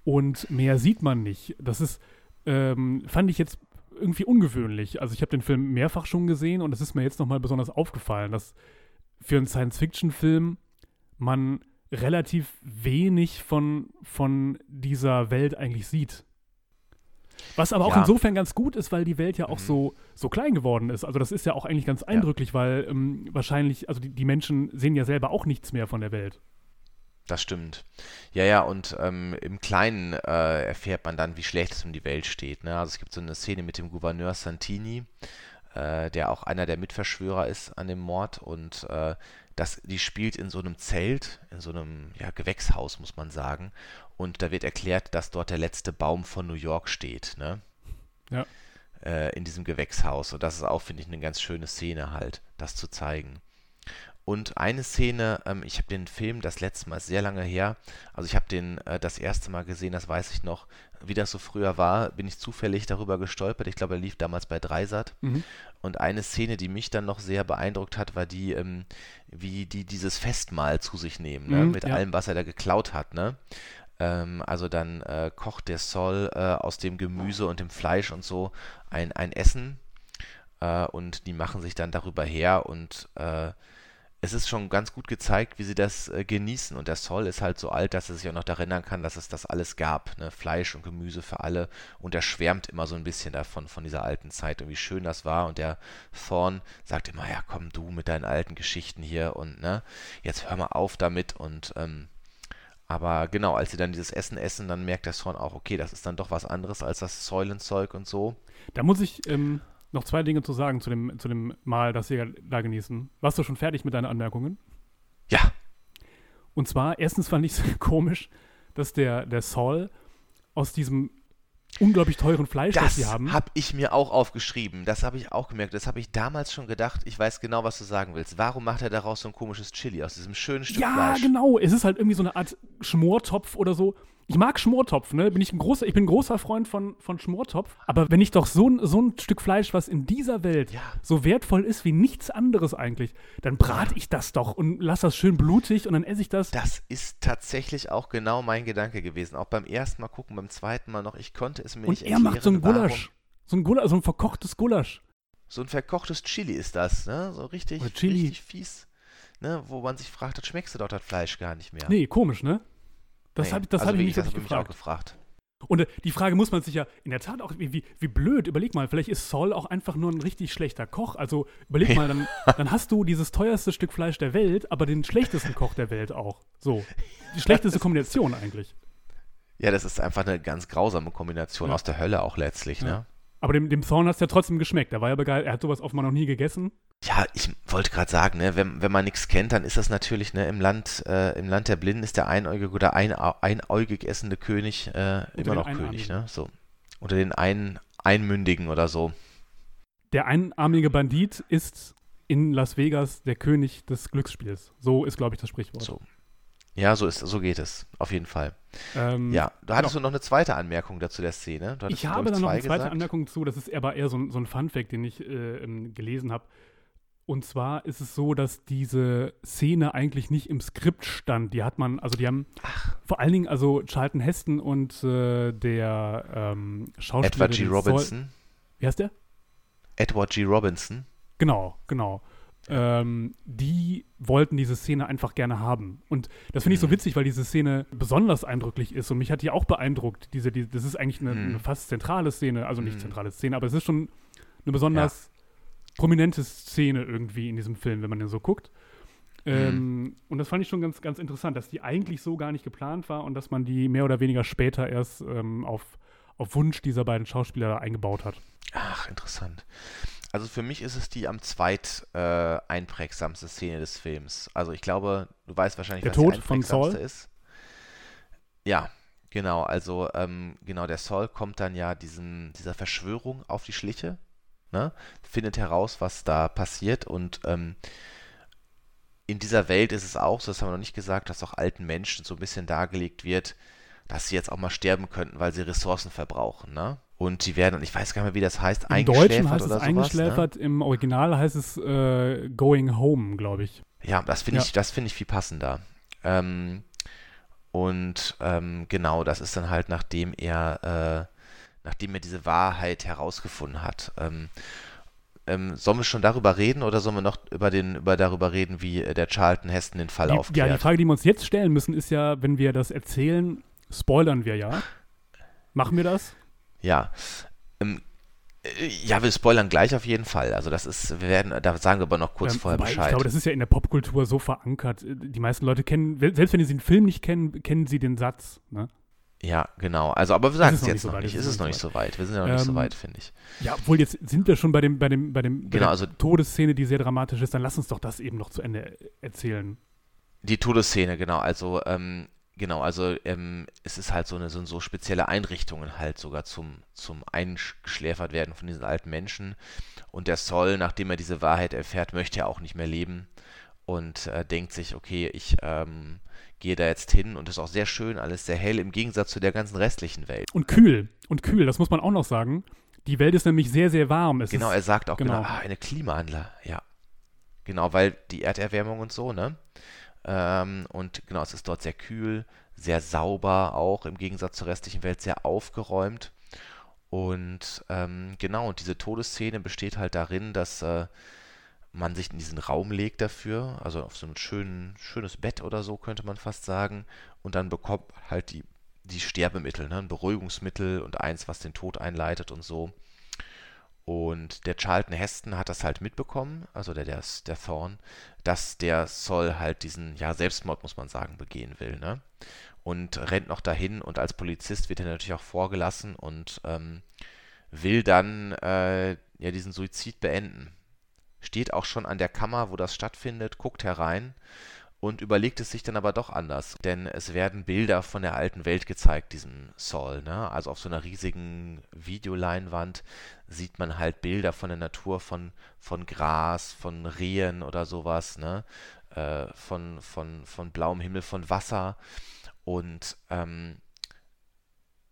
Und mehr sieht man nicht. Das ist, ähm, fand ich jetzt irgendwie ungewöhnlich. Also ich habe den Film mehrfach schon gesehen und es ist mir jetzt nochmal besonders aufgefallen, dass für einen Science-Fiction-Film man relativ wenig von, von dieser Welt eigentlich sieht. Was aber auch Ja. insofern ganz gut ist, weil die Welt ja auch Mhm. so, so klein geworden ist. Also das ist ja auch eigentlich ganz eindrücklich, weil ähm, wahrscheinlich, also die, die Menschen sehen ja selber auch nichts mehr von der Welt. Das stimmt. Ja, ja, und ähm, im Kleinen äh, erfährt man dann, wie schlecht es um die Welt steht. Ne? Also es gibt so eine Szene mit dem Gouverneur Santini, äh, der auch einer der Mitverschwörer ist an dem Mord und äh, das, die spielt in so einem Zelt, in so einem ja, Gewächshaus, muss man sagen. Und da wird erklärt, dass dort der letzte Baum von New York steht, ne? Ja. Äh, in diesem Gewächshaus. Und das ist auch, finde ich, eine ganz schöne Szene halt, das zu zeigen. Und eine Szene, ähm, ich habe den Film das letzte Mal sehr lange her, also ich habe den äh, das erste Mal gesehen, das weiß ich noch, wie das so früher war, bin ich zufällig darüber gestolpert. Ich glaube, er lief damals bei Dreisat. Mhm. Und eine Szene, die mich dann noch sehr beeindruckt hat, war die, ähm, wie die dieses Festmahl zu sich nehmen, ne? Mhm, mit ja. allem, was er da geklaut hat. Ne? Ähm, also dann äh, kocht der Sol äh, aus dem Gemüse und dem Fleisch und so ein, ein Essen äh, und die machen sich dann darüber her und äh, es ist schon ganz gut gezeigt, wie sie das äh, genießen. Und der Sol ist halt so alt, dass er sich auch noch daran erinnern kann, dass es das alles gab. Ne? Fleisch und Gemüse für alle. Und er schwärmt immer so ein bisschen davon, von dieser alten Zeit und wie schön das war. Und der Thorn sagt immer, ja komm du mit deinen alten Geschichten hier und ne, jetzt hör mal auf damit. Und ähm, aber genau, als sie dann dieses Essen essen, dann merkt der Thorn auch, okay, das ist dann doch was anderes als das Säulenzeug und so. Da muss ich ähm, noch zwei Dinge zu sagen zu dem, zu dem Mal, das wir da genießen. Warst du schon fertig mit deinen Anmerkungen? Ja, Und zwar, erstens fand ich es komisch, dass der, der Saul aus diesem unglaublich teuren Fleisch, das, Das sie haben. habe ich mir auch aufgeschrieben. Das habe ich auch gemerkt. Das habe ich damals schon gedacht. Ich weiß genau, was du sagen willst. Warum macht er daraus so ein komisches Chili aus diesem schönen Stück ja, Fleisch? genau. Es ist halt irgendwie so eine Art Schmortopf oder so. Ich mag Schmortopf, ne? Bin ich, ein großer, ich bin ein großer Freund von, von Schmortopf. Aber wenn ich doch so ein, so ein Stück Fleisch, was in dieser Welt Ja. so wertvoll ist wie nichts anderes eigentlich, dann brate ich das doch und lass das schön blutig und dann esse ich das. Das ist tatsächlich auch genau mein Gedanke gewesen. Auch beim ersten Mal gucken, beim zweiten Mal noch. Ich konnte es mir Und nicht er macht so ein erklären. Gulasch. So ein Gulasch, so ein verkochtes Gulasch. So ein verkochtes Chili ist das, ne? So richtig, richtig fies. Ne? Wo man sich fragt, das schmeckst du doch das Fleisch gar nicht mehr. Nee, komisch, ne? Das Nee. habe das also hab ich mich das hab ich mich auch gefragt. gefragt. Und äh, die Frage muss man sich ja in der Tat auch, wie, wie, wie blöd, überleg mal, vielleicht ist Saul auch einfach nur ein richtig schlechter Koch. Also überleg mal, dann, dann hast du dieses teuerste Stück Fleisch der Welt, aber den schlechtesten Koch der Welt auch. So. Die schlechteste Kombination eigentlich. Ja, das ist einfach eine ganz grausame Kombination Ja. aus der Hölle auch letztlich, Ja. ne? Aber dem, dem Thorn hat es ja trotzdem geschmeckt. Er war ja begeistert. Er hat sowas offenbar noch nie gegessen. Ja, ich wollte gerade sagen, ne, wenn, wenn man nichts kennt, dann ist das natürlich, ne, im Land, äh, im Land der Blinden ist der einäugige oder ein, einäugig essende König äh, immer noch. König, ne? So. Unter den ein, Einmündigen oder so. Der einarmige Bandit ist in Las Vegas der König des Glücksspiels. So ist, glaube ich, das Sprichwort. So. Ja, so ist, so geht es, auf jeden Fall. Ähm, Ja, da hattest genau. du noch eine zweite Anmerkung dazu der Szene. Ich habe da noch eine zweite gesagt. Anmerkung zu, das ist aber eher so, ein- so ein Funfact, den ich äh, ähm, gelesen habe. Und zwar ist es so, dass diese Szene eigentlich nicht im Skript stand. Die hat man, also die haben vor allen Dingen, also Charlton Heston und äh, der ähm, Schauspieler. Edward G. Robinson. Wie heißt der? Edward G. Robinson. Genau, genau. Ähm, die wollten diese Szene einfach gerne haben. Und das finde ich so Mhm. witzig, weil diese Szene besonders eindrücklich ist. Und mich hat die auch beeindruckt. Diese, die, das ist eigentlich eine, Mhm. eine fast zentrale Szene. Also nicht Mhm. zentrale Szene, aber es ist schon eine besonders prominente Szene irgendwie in diesem Film, wenn man den so guckt. Mhm. Ähm, und das fand ich schon ganz, ganz interessant, dass die eigentlich so gar nicht geplant war und dass man die mehr oder weniger später erst ähm, auf, auf Wunsch dieser beiden Schauspieler da eingebaut hat. Ach, interessant. Also für mich ist es die am zweit äh, einprägsamste Szene des Films. Also ich glaube, du weißt wahrscheinlich, Der was die Tod von einprägsamste Saul? ist. Ja, genau. Also ähm, genau, der Saul kommt dann ja diesem, dieser Verschwörung auf die Schliche, ne? Findet heraus, was da passiert und ähm, in dieser Welt ist es auch so, das haben wir noch nicht gesagt, dass auch alten Menschen so ein bisschen dargelegt wird, dass sie jetzt auch mal sterben könnten, weil sie Ressourcen verbrauchen, ne? Und die werden, und ich weiß gar nicht mehr, wie das heißt, Im Deutschen heißt es oder sowas, ne? eingeschläfert, im Original heißt es äh, Going Home, glaube ich. Ja, das finde Ja. ich, das finde ich viel passender. Ähm, und ähm, genau, das ist dann halt, nachdem er, äh, nachdem er diese Wahrheit herausgefunden hat. Ähm, ähm, sollen wir schon darüber reden oder sollen wir noch über den, über darüber reden, wie der Charlton Heston den Fall Die, ja, aufklärt? die Frage, die wir uns jetzt stellen müssen, ist ja, wenn wir das erzählen, spoilern wir ja. Machen wir das? Ja. Ähm, äh, ja, wir spoilern gleich auf jeden Fall. Also das ist, wir werden, da sagen wir aber noch kurz Ähm, vorher wobei, Ich Bescheid. glaube, das ist ja in der Popkultur so verankert. Äh, Die meisten Leute kennen, selbst wenn sie den Film nicht kennen, kennen sie den Satz. Ne? ja, genau. Also, aber wir sagen es jetzt noch nicht. Ist es noch nicht so weit. Wir sind ja noch nicht so Ähm, weit, finde ich. Ja, obwohl jetzt sind wir schon bei dem, bei dem, bei dem bei Genau, der also- Todesszene, die sehr dramatisch ist, dann lass uns doch das eben noch zu Ende erzählen. Die Todesszene, genau. Also, ähm, genau, also ähm, es ist halt so eine so, so spezielle Einrichtungen halt sogar zum, zum Eingeschläfert werden von diesen alten Menschen. Und der Sol, nachdem er diese Wahrheit erfährt, möchte er auch nicht mehr leben und äh, denkt sich, okay, ich ähm, gehe da jetzt hin und ist auch sehr schön, alles sehr hell, im Gegensatz zu der ganzen restlichen Welt. Und kühl. Und kühl, das muss man auch noch sagen. Die Welt ist nämlich sehr, sehr warm. Es Genau, ist, er sagt auch genau, genau. ah, eine Klimaanlage, ja. Genau, weil die Erderwärmung und so, ne? Ähm, und genau, es ist dort sehr kühl, sehr sauber auch, im Gegensatz zur restlichen Welt sehr aufgeräumt. Und ähm, genau, und diese Todesszene besteht halt darin, dass äh, man sich in diesen Raum legt dafür, also auf so ein schön, schönes Bett oder so, könnte man fast sagen, und dann bekommt halt die, die Sterbemittel, ne? Ein Beruhigungsmittel und eins, was den Tod einleitet und so. Und der Charlton Heston hat das halt mitbekommen, also der, der, der Thorn, dass der Sol halt diesen, ja, Selbstmord, muss man sagen, begehen will, ne? Und rennt noch dahin und als Polizist wird er natürlich auch vorgelassen und ähm, will dann äh, ja diesen Suizid beenden. Steht auch schon an der Kammer, wo das stattfindet, guckt herein und überlegt es sich dann aber doch anders. Denn es werden Bilder von der alten Welt gezeigt, diesem Saul. Ne? Also auf so einer riesigen Videoleinwand sieht man halt Bilder von der Natur, von, von Gras, von Rehen oder sowas, ne? Äh, von, von, von blauem Himmel, von Wasser. Und ähm,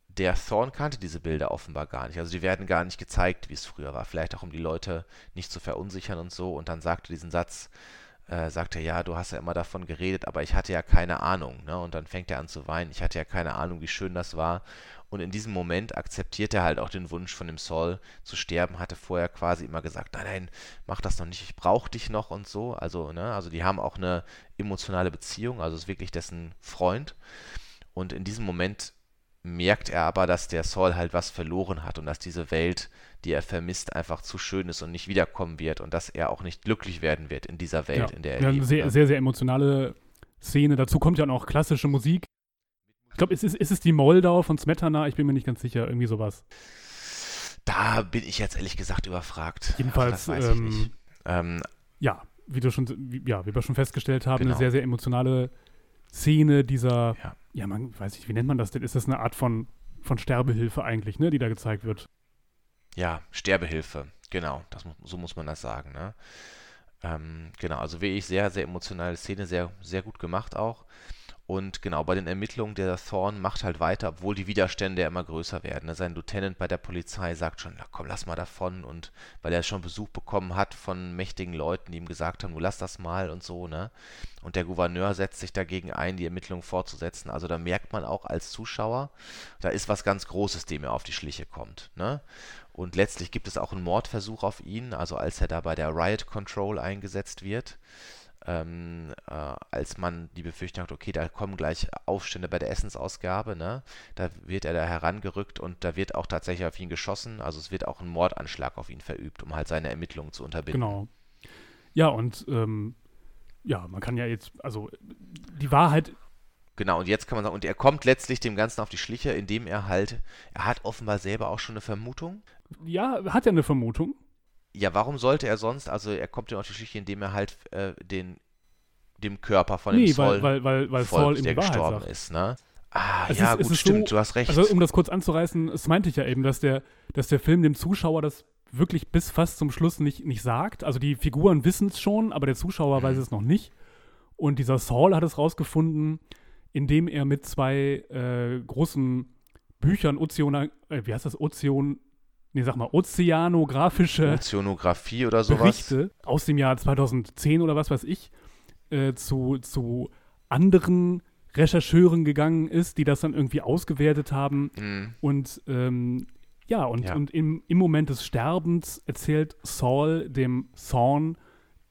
der Thorn kannte diese Bilder offenbar gar nicht. Also die werden gar nicht gezeigt, wie es früher war. Vielleicht auch, um die Leute nicht zu verunsichern und so. Und dann sagte diesen Satz, äh, sagt er, ja, du hast ja immer davon geredet, aber ich hatte ja keine Ahnung. Ne? Und dann fängt er an zu weinen. Ich hatte ja keine Ahnung, wie schön das war. Und in diesem Moment akzeptiert er halt auch den Wunsch von dem Saul zu sterben. Hatte vorher quasi immer gesagt, nein, nein, mach das noch nicht, ich brauche dich noch und so. Also, ne, also die haben auch eine emotionale Beziehung, also ist wirklich dessen Freund. Und in diesem Moment merkt er aber, dass der Saul halt was verloren hat und dass diese Welt, die er vermisst, einfach zu schön ist und nicht wiederkommen wird und dass er auch nicht glücklich werden wird in dieser Welt, ja. in der er ja, eine lebt. sehr, ne? sehr, sehr emotionale Szene. Dazu kommt ja auch klassische Musik. Ich glaube, ist, es- ist es die Moldau von Smetana? Ich bin mir nicht ganz sicher. Irgendwie sowas. Da bin ich jetzt ehrlich gesagt überfragt. Jedenfalls, das weiß ich ähm, nicht. Ähm, Ja, wie du schon, wie, ja, wie wir schon festgestellt haben, Genau. eine sehr, sehr emotionale Szene dieser, Ja. ja, man weiß nicht, wie nennt man das denn? Ist das eine Art von, von Sterbehilfe eigentlich, ne, die da gezeigt wird? Ja, Sterbehilfe, genau, das, so muss man das sagen, ne? Ähm, genau, also wirklich sehr, sehr emotionale Szene, sehr, sehr gut gemacht auch. Und genau, bei den Ermittlungen der Thorn macht halt weiter, obwohl die Widerstände ja immer größer werden. Ne? Sein Lieutenant bei der Polizei sagt schon, na komm, lass mal davon. Und weil er schon Besuch bekommen hat von mächtigen Leuten, die ihm gesagt haben, du lass das mal und so, ne? Und der Gouverneur setzt sich dagegen ein, die Ermittlungen fortzusetzen. Also da merkt man auch als Zuschauer, da ist was ganz Großes, dem er auf die Schliche kommt, ne? Und letztlich gibt es auch einen Mordversuch auf ihn, also als er da bei der Riot Control eingesetzt wird ähm, äh, als man die Befürchtung hat, okay, da kommen gleich Aufstände bei der Essensausgabe, ne? Da wird er da herangerückt und da wird auch tatsächlich auf ihn geschossen. Also es wird auch ein Mordanschlag auf ihn verübt, um halt seine Ermittlungen zu unterbinden. Genau. Ja, und ähm, ja, man kann ja jetzt, also die Wahrheit. Genau, und jetzt kann man sagen, und er kommt letztlich dem Ganzen auf die Schliche, indem er halt, er hat offenbar selber auch schon eine Vermutung. Ja, hat er eine Vermutung. Ja, warum sollte er sonst, also er kommt ja auf die Geschichte, indem er halt äh, den, dem Körper von dem nee, Saul weil, weil, weil, weil Saul folgt, der gestorben sagt. ist, ne? Ah, es ja, ist, gut, stimmt, so, du hast recht. Also, um das kurz anzureißen, es meinte ich ja eben, dass der, dass der Film dem Zuschauer das wirklich bis fast zum Schluss nicht, nicht sagt. Also, die Figuren wissen es schon, aber der Zuschauer mhm. weiß es noch nicht. Und dieser Saul hat es rausgefunden, indem er mit zwei äh, großen Büchern, Ozean, äh, wie heißt das, Ozean, nee, sag mal, ozeanografische Ozeanographie oder sowas. Berichte aus dem Jahr 2010 oder was weiß ich, äh, zu, zu anderen Rechercheuren gegangen ist, die das dann irgendwie ausgewertet haben. Mhm. Und ähm, ja, und, ja. und im, im Moment des Sterbens erzählt Saul dem Thorn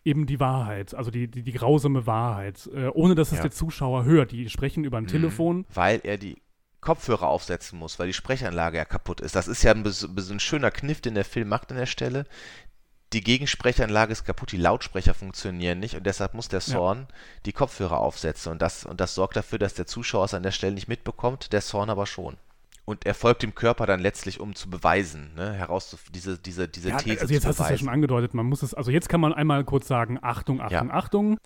eben die Wahrheit, also die, die, die grausame Wahrheit, äh, ohne dass es ja. der Zuschauer hört. Die sprechen über ein mhm. Telefon. Weil er die Kopfhörer aufsetzen muss, weil die Sprechanlage ja kaputt ist. Das ist ja ein, ein schöner Kniff, den der Film macht an der Stelle. Die Gegensprechanlage ist kaputt, die Lautsprecher funktionieren nicht und deshalb muss der Zorn ja. die Kopfhörer aufsetzen und das, und das sorgt dafür, dass der Zuschauer es an der Stelle nicht mitbekommt, der Zorn aber schon. Und er folgt dem Körper dann letztlich, um zu beweisen, ne, heraus diese, diese, diese ja, These also jetzt hast du es ja schon angedeutet, man muss es, also jetzt kann man einmal kurz sagen, Achtung, Achtung, ja. Achtung.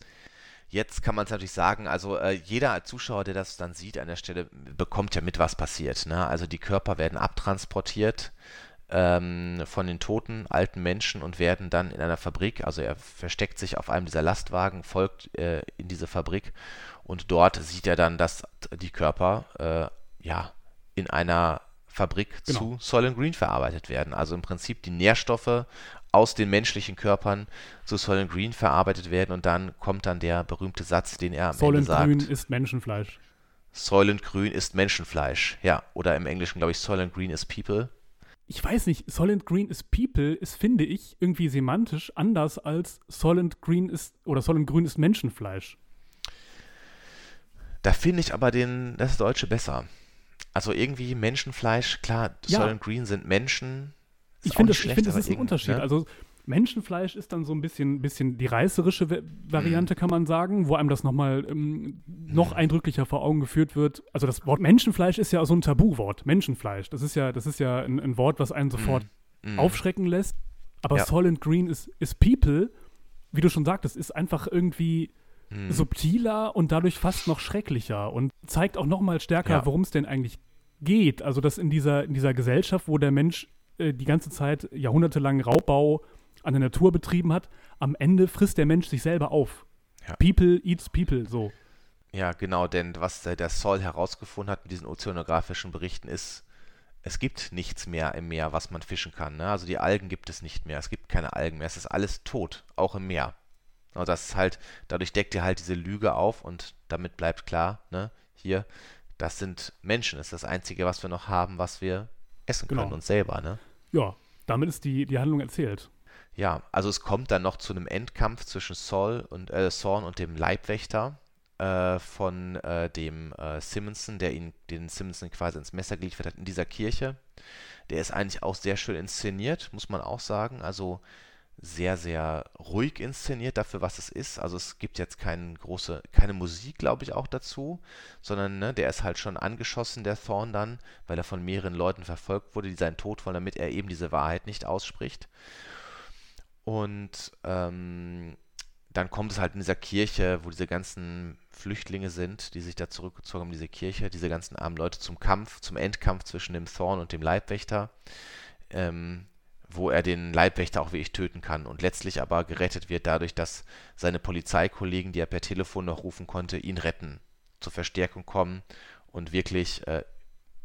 Jetzt kann man es natürlich sagen, also äh, jeder Zuschauer, der das dann sieht an der Stelle, bekommt ja mit, was passiert. Ne? Also die Körper werden abtransportiert ähm, von den toten alten Menschen und werden dann in einer Fabrik, also er versteckt sich auf einem dieser Lastwagen, folgt äh, in diese Fabrik und dort sieht er dann, dass die Körper äh, ja in einer Fabrik genau. zu Soylent Green verarbeitet werden. Also im Prinzip die Nährstoffe aus den menschlichen Körpern zu Soylent Green verarbeitet werden und dann kommt dann der berühmte Satz, den er am Soylent Ende sagt. Grün ist Menschenfleisch. Soylent Grün ist Menschenfleisch, ja. Oder im Englischen, glaube ich, Soylent Green is People. Ich weiß nicht, Soylent Green is People ist, finde ich, irgendwie semantisch anders als Soylent Green ist, oder Soylent Grün ist Menschenfleisch. Da finde ich aber den, das Deutsche besser. Also irgendwie Menschenfleisch, klar, ja. Soylent Green sind Menschen, ich finde, find, das ist ein Unterschied. Ne? Also Menschenfleisch ist dann so ein bisschen, bisschen die reißerische Variante, mhm. kann man sagen, wo einem das nochmal ähm, noch mhm. eindrücklicher vor Augen geführt wird. Also das Wort Menschenfleisch ist ja so ein Tabuwort. Menschenfleisch. Das ist ja, das ist ja ein, ein Wort, was einen sofort mhm. aufschrecken lässt. Aber ja. Solent Green ist, ist People, wie du schon sagtest, ist einfach irgendwie mhm. subtiler und dadurch fast noch schrecklicher und zeigt auch nochmal stärker, ja. worum es denn eigentlich geht. Also dass in dieser, in dieser Gesellschaft, wo der Mensch äh, die ganze Zeit jahrhundertelang Raubbau an der Natur betrieben hat, am Ende frisst der Mensch sich selber auf. Ja. People eats people, so. Ja, genau, denn was der Saul herausgefunden hat mit diesen ozeanografischen Berichten ist, es gibt nichts mehr im Meer, was man fischen kann. Ne? Also die Algen gibt es nicht mehr, es gibt keine Algen mehr, es ist alles tot, auch im Meer. Und das ist halt, dadurch deckt ihr halt diese Lüge auf und damit bleibt klar, ne, hier, das sind Menschen, das ist das Einzige, was wir noch haben, was wir essen können, genau. uns selber, ne? Ja, damit ist die, die Handlung erzählt. Ja, also es kommt dann noch zu einem Endkampf zwischen Saul und äh, Sorn und dem Leibwächter äh, von äh, dem äh, Simonson, der ihn, den Simonson quasi ins Messer geliefert hat in dieser Kirche. Der ist eigentlich auch sehr schön inszeniert, muss man auch sagen. Also sehr, sehr ruhig inszeniert dafür, was es ist. Also es gibt jetzt keine große, keine Musik, glaube ich, auch dazu, sondern ne, der ist halt schon angeschossen, der Thorn dann, weil er von mehreren Leuten verfolgt wurde, die seinen Tod wollen, damit er eben diese Wahrheit nicht ausspricht. Und ähm, dann kommt es halt in dieser Kirche, wo diese ganzen Flüchtlinge sind, die sich da zurückgezogen haben, diese Kirche, diese ganzen armen Leute zum Kampf, zum Endkampf zwischen dem Thorn und dem Leibwächter. Ähm, wo er den Leibwächter auch wirklich töten kann und letztlich aber gerettet wird dadurch, dass seine Polizeikollegen, die er per Telefon noch rufen konnte, ihn retten. zur Verstärkung kommen und wirklich äh,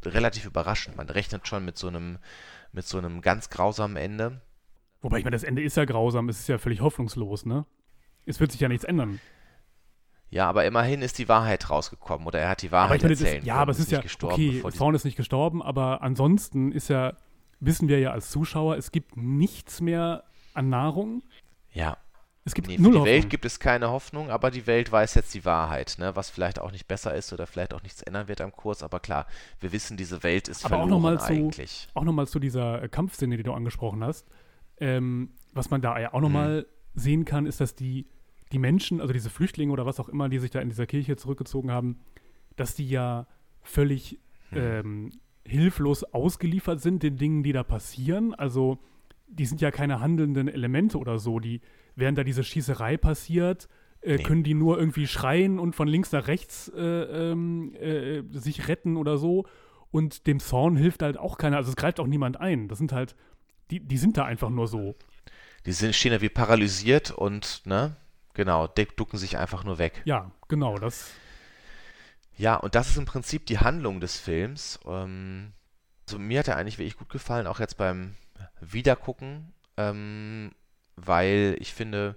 relativ überraschend. Man rechnet schon mit so einem, mit so einem ganz grausamen Ende. Wobei ich meine, das Ende ist ja grausam, es ist ja völlig hoffnungslos, ne? Es wird sich ja nichts ändern. Ja, aber immerhin ist die Wahrheit rausgekommen oder er hat die Wahrheit meine, erzählen das, Ja, aber es ist ja, gestorben, okay, Thorn ist nicht gestorben, aber ansonsten ist ja, wissen wir ja als Zuschauer, es gibt nichts mehr an Nahrung. Ja. Es gibt Nee, null für die Welt Hoffnung. gibt es keine Hoffnung, aber die Welt weiß jetzt die Wahrheit, ne? was vielleicht auch nicht besser ist oder vielleicht auch nichts ändern wird am Kurs. Aber klar, wir wissen, diese Welt ist Aber auch verloren noch mal zu- eigentlich. Auch nochmal zu dieser äh, Kampfszene, die du angesprochen hast. Ähm, was man da ja auch nochmal Mhm. sehen kann, ist, dass die, die Menschen, also diese Flüchtlinge oder was auch immer, die sich da in dieser Kirche zurückgezogen haben, dass die ja völlig Mhm. ähm, hilflos ausgeliefert sind den Dingen, die da passieren. Also die sind ja keine handelnden Elemente oder so. Die, während da diese Schießerei passiert, äh, Nee. können die nur irgendwie schreien und von links nach rechts äh, ähm, äh, sich retten oder so. Und dem Zorn hilft halt auch keiner. Also es greift auch niemand ein. Das sind halt, die, die sind da einfach nur so. Die sind, stehen da wie paralysiert und, ne, genau, ducken sich einfach nur weg. Ja, genau, das. Ja, und das ist im Prinzip die Handlung des Films. Ähm, also mir hat er eigentlich wirklich gut gefallen, auch jetzt beim Wiedergucken, ähm, weil ich finde,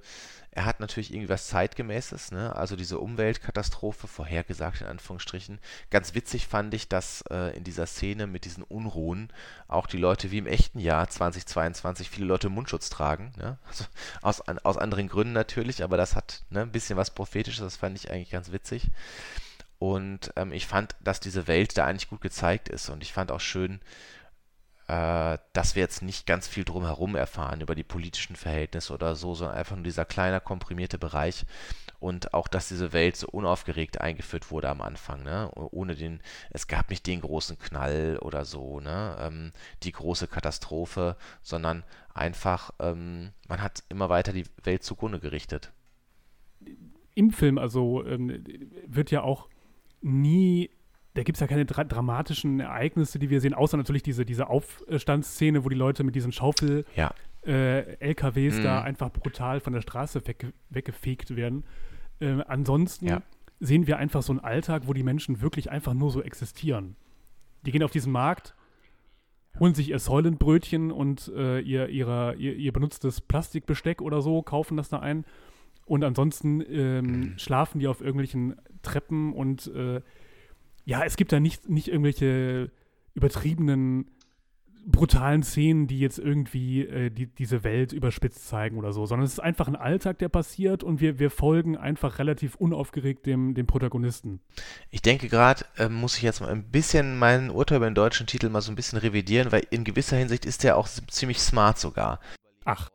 er hat natürlich irgendwie was Zeitgemäßes, ne? Also diese Umweltkatastrophe, vorhergesagt in Anführungsstrichen. Ganz witzig fand ich, dass äh, in dieser Szene mit diesen Unruhen auch die Leute wie im echten Jahr 2022 viele Leute Mundschutz tragen, ne? Also aus, an, aus anderen Gründen natürlich, aber das hat ne, ein bisschen was Prophetisches, das fand ich eigentlich ganz witzig. Und ähm, ich fand, dass diese Welt da eigentlich gut gezeigt ist. Und ich fand auch schön, äh, dass wir jetzt nicht ganz viel drumherum erfahren über die politischen Verhältnisse oder so, sondern einfach nur dieser kleine komprimierte Bereich. Und auch, dass diese Welt so unaufgeregt eingeführt wurde am Anfang, ne? Ohne den, es gab nicht den großen Knall oder so, ne? Ähm, die große Katastrophe, sondern einfach, ähm, man hat immer weiter die Welt zugrunde gerichtet. Im Film, also ähm, wird ja auch nie, da gibt es ja keine dra dramatischen Ereignisse, die wir sehen, außer natürlich diese, diese Aufstandsszene, wo die Leute mit diesen Schaufel Ja. äh, LKWs da Mhm. einfach brutal von der Straße wegge weggefegt werden. Äh, ansonsten Ja. sehen wir einfach so einen Alltag, wo die Menschen wirklich einfach nur so existieren. Die gehen auf diesen Markt, holen sich ihr Säulenbrötchen und äh, ihr, ihrer, ihr, ihr benutztes Plastikbesteck oder so, kaufen das da ein. Und ansonsten ähm, schlafen die auf irgendwelchen Treppen und äh, ja, es gibt da nicht, nicht irgendwelche übertriebenen, brutalen Szenen, die jetzt irgendwie äh, die, diese Welt überspitzt zeigen oder so, sondern es ist einfach ein Alltag, der passiert und wir, wir folgen einfach relativ unaufgeregt dem, dem Protagonisten. Ich denke gerade, äh, muss ich jetzt mal ein bisschen meinen Urteil über den deutschen Titel mal so ein bisschen revidieren, weil in gewisser Hinsicht ist der auch ziemlich smart sogar. Ach,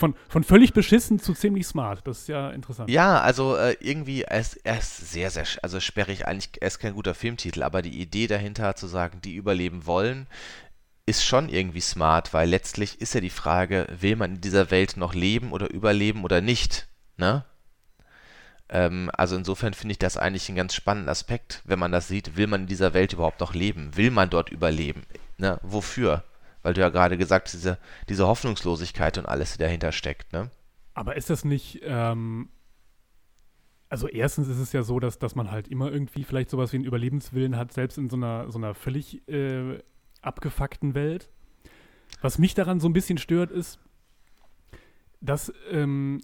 von, von völlig beschissen zu ziemlich smart, das ist ja interessant. Ja, also äh, irgendwie, er ist, er sehr, sehr, also sperrig, eigentlich, er ist kein guter Filmtitel, aber die Idee dahinter zu sagen, die überleben wollen, ist schon irgendwie smart, weil letztlich ist ja die Frage, will man in dieser Welt noch leben oder überleben oder nicht, ne? Ähm, also insofern finde ich das eigentlich einen ganz spannenden Aspekt, wenn man das sieht, will man in dieser Welt überhaupt noch leben? Will man dort überleben? Ne? Wofür? Weil du ja gerade gesagt hast, diese, diese Hoffnungslosigkeit und alles, die dahinter steckt, ne? Aber ist das nicht, ähm, also erstens ist es ja so, dass, dass man halt immer irgendwie vielleicht sowas wie einen Überlebenswillen hat, selbst in so einer, so einer völlig äh, abgefuckten Welt. Was mich daran so ein bisschen stört, ist, dass, ähm,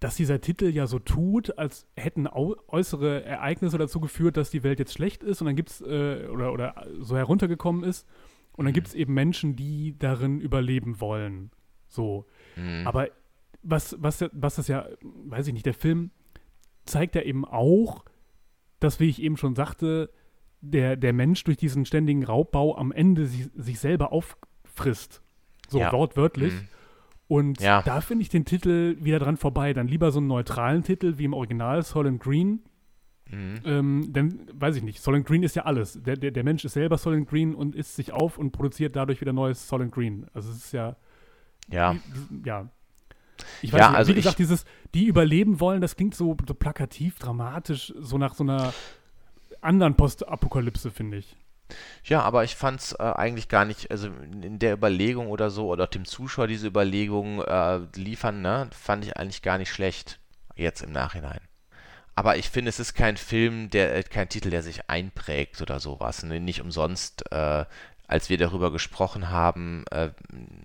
dass dieser Titel ja so tut, als hätten äußere Ereignisse dazu geführt, dass die Welt jetzt schlecht ist und dann gibt es, äh, oder, oder so heruntergekommen ist. Und dann Mhm. gibt es eben Menschen, die darin überleben wollen. So. Mhm. Aber was, was, was das ja, weiß ich nicht, der Film zeigt ja eben auch, dass, wie ich eben schon sagte, der, der Mensch durch diesen ständigen Raubbau am Ende sich, sich selber auffrisst. So Ja. wortwörtlich. Mhm. Und Ja. da finde ich den Titel wieder dran vorbei. Dann lieber so einen neutralen Titel wie im Original Solent Green. Mhm. Ähm, denn, weiß ich nicht, Solent Green ist ja alles. Der, der, der Mensch ist selber Solent Green und isst sich auf und produziert dadurch wieder neues Solent Green. Also es ist ja Ja. ja. Ich weiß Ja, nicht, also wie gesagt, ich- dieses, die überleben wollen, das klingt so, so plakativ, dramatisch, so nach so einer anderen Postapokalypse, finde ich. Ja, aber ich fand es äh, eigentlich gar nicht, also in der Überlegung oder so, oder auch dem Zuschauer diese Überlegung äh, liefern, ne, fand ich eigentlich gar nicht schlecht, jetzt im Nachhinein. Aber ich finde, es ist kein Film, der, äh, kein Titel, der sich einprägt oder sowas. Ne? Nicht umsonst, äh, als wir darüber gesprochen haben, äh,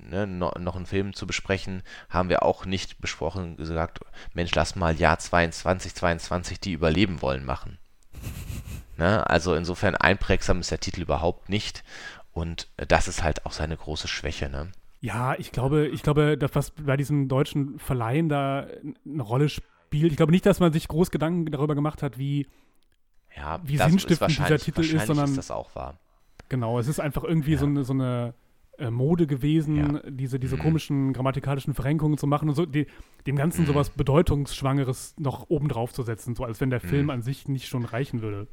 ne, no, noch einen Film zu besprechen, haben wir auch nicht besprochen, gesagt, Mensch, lass mal Jahr 22, 22 die überleben wollen machen. ne? Also insofern einprägsam ist der Titel überhaupt nicht. Und äh, das ist halt auch seine große Schwäche, ne? Ja, ich glaube, ich glaube, dass was bei diesen deutschen Verleihen da eine Rolle spielt. Ich glaube nicht, dass man sich groß Gedanken darüber gemacht hat, wie, ja, wie sinnstiftend dieser Titel ist, sondern ist das auch wahr. Genau, es ist einfach irgendwie ja. so eine, so eine äh, Mode gewesen, ja. diese, diese mhm. komischen grammatikalischen Verrenkungen zu machen und so, die, dem Ganzen mhm. sowas Bedeutungsschwangeres noch obendrauf zu setzen, so als wenn der Film mhm. an sich nicht schon reichen würde.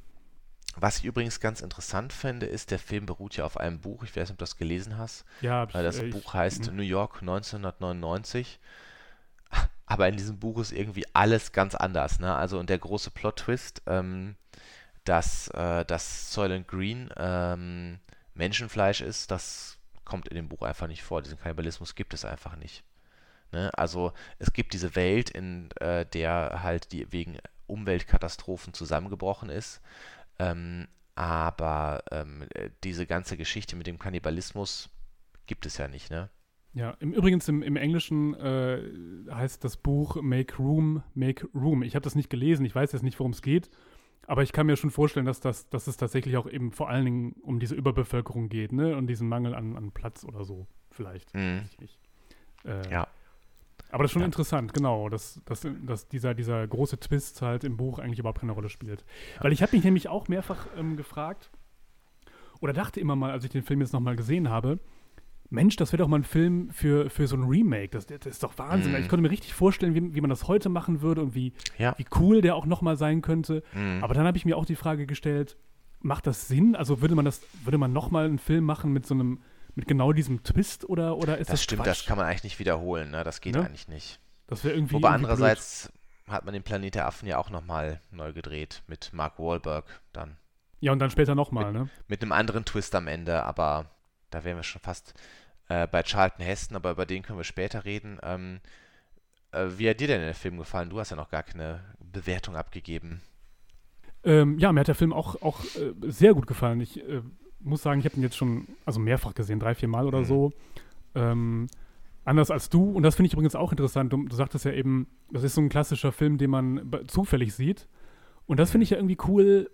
Was ich übrigens ganz interessant finde, ist, der Film beruht ja auf einem Buch. Ich weiß nicht, ob du das gelesen hast. Ja, ich, Das ich, Buch heißt mhm. New York 1999. Aber in diesem Buch ist irgendwie alles ganz anders. Ne? Also und der große Plot-Twist, ähm, dass, äh, dass Soylent Green ähm, Menschenfleisch ist, das kommt in dem Buch einfach nicht vor. Diesen Kannibalismus gibt es einfach nicht. Ne? Also es gibt diese Welt, in äh, der halt die wegen Umweltkatastrophen zusammengebrochen ist. Ähm, aber ähm, äh, diese ganze Geschichte mit dem Kannibalismus gibt es ja nicht, ne? Ja, im, übrigens im, im Englischen äh, heißt das Buch Make Room, Make Room. Ich habe das nicht gelesen, ich weiß jetzt nicht, worum es geht, aber ich kann mir schon vorstellen, dass, das, dass es tatsächlich auch eben vor allen Dingen um diese Überbevölkerung geht, ne? Und diesen Mangel an, an Platz oder so, vielleicht. Mhm. Äh, ja. Aber das ist schon ja. interessant, genau, dass, dass, dass dieser, dieser große Twist halt im Buch eigentlich überhaupt keine Rolle spielt. Ja. Weil ich habe mich nämlich auch mehrfach ähm, gefragt oder dachte immer mal, als ich den Film jetzt nochmal gesehen habe, Mensch, das wäre doch mal ein Film für, für so ein Remake. Das, das ist doch Wahnsinn. Mm. Ich konnte mir richtig vorstellen, wie, wie man das heute machen würde und wie, ja. wie cool der auch nochmal sein könnte. Mm. Aber dann habe ich mir auch die Frage gestellt, macht das Sinn? Also würde man das, würde man nochmal einen Film machen mit so einem, mit genau diesem Twist oder, oder ist das Das stimmt, Quatsch? das kann man eigentlich nicht wiederholen, ne? Das geht ne? eigentlich nicht. Das wäre irgendwie. Wobei irgendwie andererseits blöd. hat man den Planet der Affen ja auch nochmal neu gedreht mit Mark Wahlberg dann. Ja, und dann später nochmal, ne? Mit einem anderen Twist am Ende, aber da wären wir schon fast äh, bei Charlton Heston, aber über den können wir später reden. Ähm, äh, wie hat dir denn der Film gefallen? Du hast ja noch gar keine Bewertung abgegeben. Ähm, ja, mir hat der Film auch, auch äh, sehr gut gefallen. Ich äh, muss sagen, ich habe ihn jetzt schon also mehrfach gesehen, drei, vier Mal oder mhm. so. Ähm, anders als du. Und das finde ich übrigens auch interessant. Du, du sagtest ja eben, das ist so ein klassischer Film, den man zufällig sieht. Und das finde ich ja irgendwie cool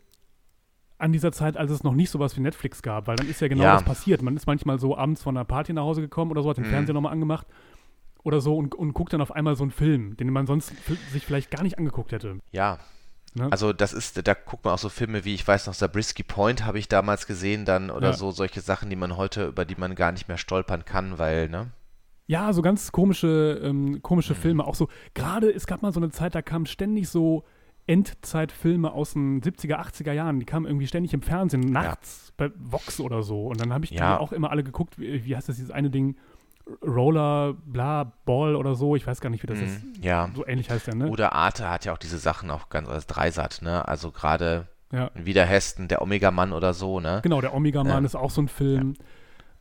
an dieser Zeit, als es noch nicht sowas wie Netflix gab, weil dann ist ja genau ja. das passiert. Man ist manchmal so abends von einer Party nach Hause gekommen oder so, hat den mhm. Fernseher nochmal angemacht oder so und, und guckt dann auf einmal so einen Film, den man sonst sich vielleicht gar nicht angeguckt hätte. Ja, Ne? Also das ist, da guckt man auch so Filme wie, ich weiß noch, Zabriskie Point habe ich damals gesehen dann oder ja. so, solche Sachen, die man heute, über die man gar nicht mehr stolpern kann, weil, ne? Ja, so ganz komische, ähm, komische mhm. Filme. Auch so, gerade, es gab mal so eine Zeit, da kamen ständig so Endzeitfilme aus den 70er, 80er Jahren. Die kamen irgendwie ständig im Fernsehen, nachts ja. bei Vox oder so. Und dann habe ich ja. die auch immer alle geguckt, wie, wie heißt das, dieses eine Ding? Roller, bla, Ball oder so, ich weiß gar nicht, wie das mm, ist. Ja. So ähnlich heißt der, ne? Oder Arte hat ja auch diese Sachen auch ganz als Dreisat, ne? Also gerade ja. wieder Hesten, der Omega-Mann oder so, ne? Genau, der Omega-Mann ja. ist auch so ein Film.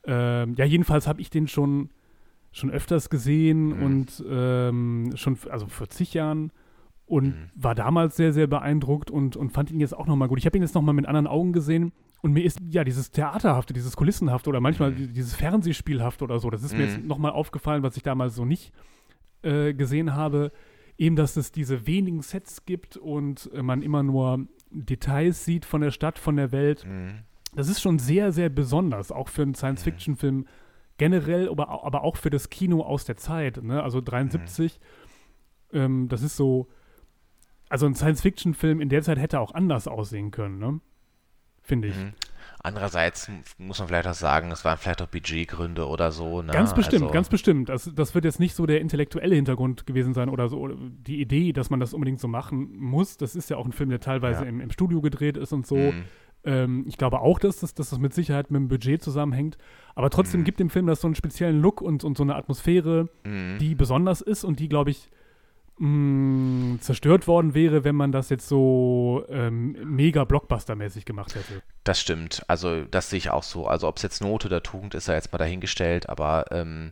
Ja, ähm, ja jedenfalls habe ich den schon, schon öfters gesehen mhm. und ähm, schon, also vor zig Jahren und mhm. war damals sehr, sehr beeindruckt und, und fand ihn jetzt auch nochmal gut. Ich habe ihn jetzt nochmal mit anderen Augen gesehen und mir ist ja dieses Theaterhafte, dieses Kulissenhafte oder manchmal mhm. dieses Fernsehspielhafte oder so, das ist mhm. mir jetzt mhm. nochmal aufgefallen, was ich damals so nicht äh, gesehen habe. Eben, dass es diese wenigen Sets gibt und äh, man immer nur Details sieht von der Stadt, von der Welt. Mhm. Das ist schon sehr, sehr besonders, auch für einen Science-Fiction-Film mhm. generell, aber, aber auch für das Kino aus der Zeit. Ne? Also 73, mhm. ähm, das ist so, also ein Science-Fiction-Film in der Zeit hätte auch anders aussehen können, ne? finde ich. Mhm. Andererseits muss man vielleicht auch sagen, es waren vielleicht auch Budgetgründe oder so. Ne? Ganz bestimmt, also, ganz bestimmt. Das, das wird jetzt nicht so der intellektuelle Hintergrund gewesen sein oder so. Die Idee, dass man das unbedingt so machen muss, das ist ja auch ein Film, der teilweise ja. im, im, Studio gedreht ist und so. Mhm. Ähm, ich glaube auch, dass das, dass das mit Sicherheit mit dem Budget zusammenhängt. Aber trotzdem mhm. gibt dem Film das so einen speziellen Look und, und so eine Atmosphäre, mhm. die besonders ist und die, glaube ich, mh, zerstört worden wäre, wenn man das jetzt so ähm, mega Blockbuster-mäßig gemacht hätte. Das stimmt. Also, das sehe ich auch so. Also, ob es jetzt Not oder Tugend ist, ja jetzt mal dahingestellt, aber ähm,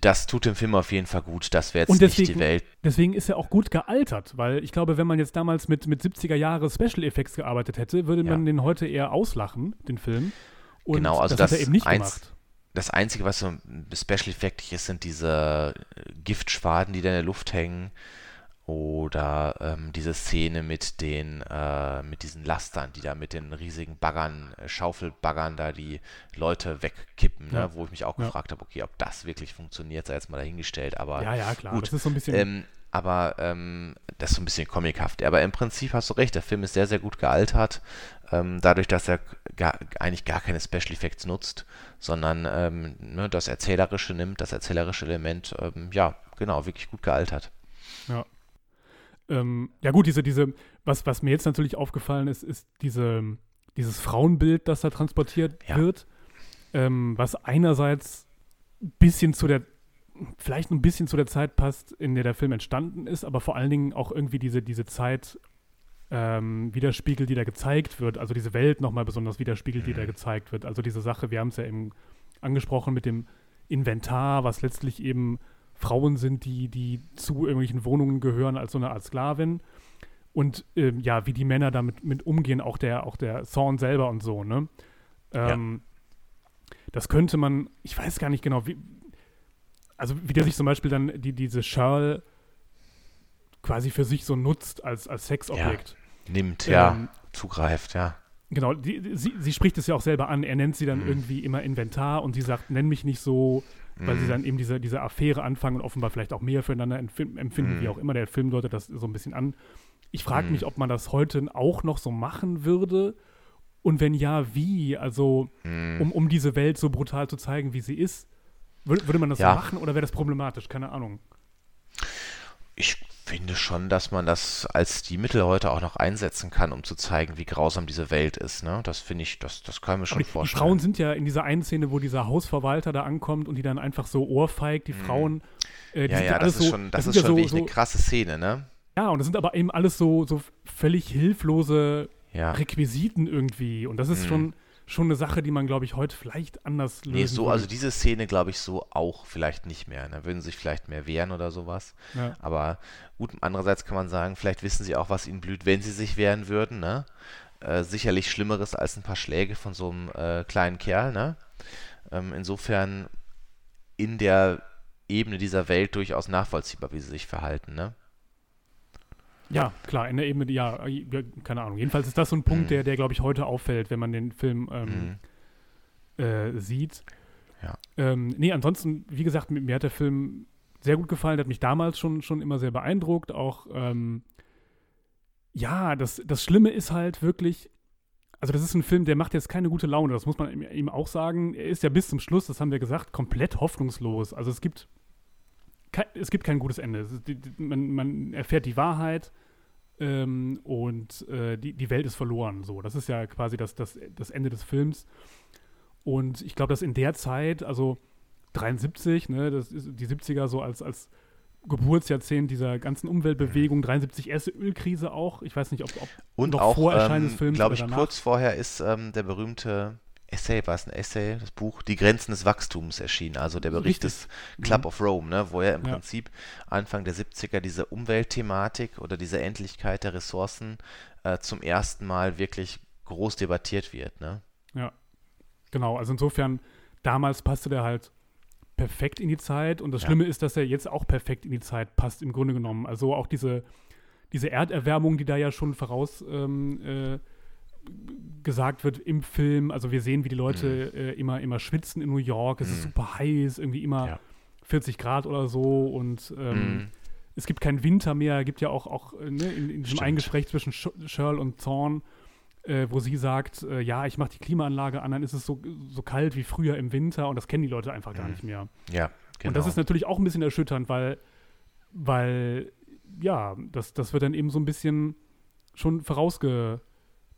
das tut dem Film auf jeden Fall gut. Das wäre jetzt Und deswegen, nicht die Welt. Deswegen ist er auch gut gealtert, weil ich glaube, wenn man jetzt damals mit, mit 70er Jahre Special Effects gearbeitet hätte, würde man Ja. den heute eher auslachen, den Film. Und Genau, also das, hat das er eben nicht eins- gemacht. Das Einzige, was so special effektig ist, sind diese äh, Giftschwaden, die da in der Luft hängen. Oder ähm, diese Szene mit den, äh, mit diesen Lastern, die da mit den riesigen Baggern, äh, Schaufelbaggern da die Leute wegkippen, ne? Ja. Wo ich mich auch Ja. gefragt habe, okay, ob das wirklich funktioniert, sei jetzt mal dahingestellt, aber Ja, ja, klar. gut. Das ist so ein bisschen. Ähm, aber ähm, das ist so ein bisschen comichaft. Aber im Prinzip hast du recht, der Film ist sehr, sehr gut gealtert. Ähm, dadurch, dass er gar, eigentlich gar keine Special Effects nutzt, sondern ähm, ne, das Erzählerische nimmt, das erzählerische Element, ähm, ja, genau, wirklich gut gealtert. Ähm, ja gut, diese, diese, was, was mir jetzt natürlich aufgefallen ist, ist diese, dieses Frauenbild, das da transportiert Ja. wird, ähm, was einerseits ein bisschen zu der, vielleicht ein bisschen zu der Zeit passt, in der der Film entstanden ist, aber vor allen Dingen auch irgendwie diese, diese Zeit ähm, widerspiegelt, die da gezeigt wird, also diese Welt nochmal besonders widerspiegelt, die da gezeigt wird. Also diese Sache, wir haben es ja eben angesprochen mit dem Inventar, was letztlich eben Frauen sind, die, die zu irgendwelchen Wohnungen gehören als so eine Art Sklavin. Und ähm, ja, wie die Männer damit mit umgehen, auch der, auch der Thorn selber und so, ne? Ähm, Das könnte man, ich weiß gar nicht genau, wie, also wie der sich zum Beispiel dann die, diese Shirl quasi für sich so nutzt als, als Sexobjekt. Nimmt, ja, Ähm, zugreift, ja. Genau, die, die- sie, sie spricht es ja auch selber an. Er nennt sie dann Mhm. irgendwie immer Inventar und sie sagt, nenn mich nicht so, weil sie Mhm. dann eben diese, diese Affäre anfangen und offenbar vielleicht auch mehr füreinander empfinden, empfinden Mhm. wie auch immer. Der Film deutet das so ein bisschen an. Ich frage Mhm. mich, ob man das heute auch noch so machen würde und wenn ja, wie? Also, Mhm. um, um diese Welt so brutal zu zeigen, wie sie ist. Würde, man das Ja. so machen oder wäre das problematisch? Keine Ahnung. Ich finde schon, dass man das als Stilmittel heute auch noch einsetzen kann, um zu zeigen, wie grausam diese Welt ist. Ne? Das finde ich, das, das können wir Aber schon die, die vorstellen. Frauen sind ja in dieser einen Szene, wo dieser Hausverwalter da ankommt und die dann einfach so ohrfeigt, die Frauen. Äh, die ja, ja, das ist so, schon, das ist ja schon so, wirklich so, eine krasse Szene, ne? Ja, und das sind aber eben alles so, so völlig hilflose Ja. Requisiten irgendwie. Und das ist Mhm. schon, schon eine Sache, die man, glaube ich, heute vielleicht anders lösen Nee, so, würde. also diese Szene glaube ich so auch vielleicht nicht mehr. Da würden sie sich vielleicht mehr wehren oder sowas. ja. Aber gut, andererseits kann man sagen, vielleicht wissen sie auch, was ihnen blüht, wenn sie sich wehren würden, ne? Äh, sicherlich Schlimmeres als ein paar Schläge von so einem äh, kleinen Kerl, ne? Ähm, insofern in der Ebene dieser Welt durchaus nachvollziehbar, wie sie sich verhalten, ne? Ja, klar, in der Ebene, ja, keine Ahnung. Jedenfalls ist das so ein Punkt, Mhm. der, der glaube ich, heute auffällt, wenn man den Film ähm, Mhm. äh, sieht. Ja. Ähm, nee, ansonsten, wie gesagt, mir, hat der Film sehr gut gefallen, der hat mich damals schon, schon immer sehr beeindruckt. Auch, ähm, ja, das, das Schlimme ist halt wirklich, also das ist ein Film, der macht jetzt keine gute Laune, das muss man ihm auch sagen. Er ist ja bis zum Schluss, das haben wir gesagt, komplett hoffnungslos. Also es gibt, kei- es gibt kein gutes Ende. Die, die, man, man erfährt die Wahrheit ähm, und äh, die, die Welt ist verloren. So, das ist ja quasi das, das, das Ende des Films. Und ich glaube, dass in der Zeit, also 73, ne, das ist die 70er so als, als Geburtsjahrzehnt dieser ganzen Umweltbewegung, 73 erste Ölkrise auch. Ich weiß nicht, ob, ob Und Noch auch, vor Erscheinen des ähm, Films glaube ich, danach? kurz vorher ist ähm, der berühmte Essay, war es ein Essay, das Buch Die Grenzen des Wachstums erschienen, also der Bericht Richtig. des Club Mhm. of Rome, ne, wo er im Ja. Prinzip Anfang der 70er diese Umweltthematik oder diese Endlichkeit der Ressourcen äh, zum ersten Mal wirklich groß debattiert wird. Ne? Ja, genau. Also insofern, damals passte der halt perfekt in die Zeit und das Ja. Schlimme ist, dass er jetzt auch perfekt in die Zeit passt, im Grunde genommen. Also auch diese, diese Erderwärmung, die da ja schon voraus ähm, äh, gesagt wird im Film. Also wir sehen, wie die Leute äh, immer, immer schwitzen in New York. Es ist Mhm. super heiß, irgendwie immer Ja. 40 Grad oder so und ähm, Mhm. es gibt keinen Winter mehr, gibt ja auch, auch äh, ne, in, in diesem Stimmt. einen Gespräch zwischen Sh Shirl und Thorn, äh, wo sie sagt, äh, ja, ich mache die Klimaanlage an, dann ist es so, so kalt wie früher im Winter und das kennen die Leute einfach gar Mhm. nicht mehr. Ja, genau. Und das ist natürlich auch ein bisschen erschütternd, weil, weil ja, das, das wird dann eben so ein bisschen schon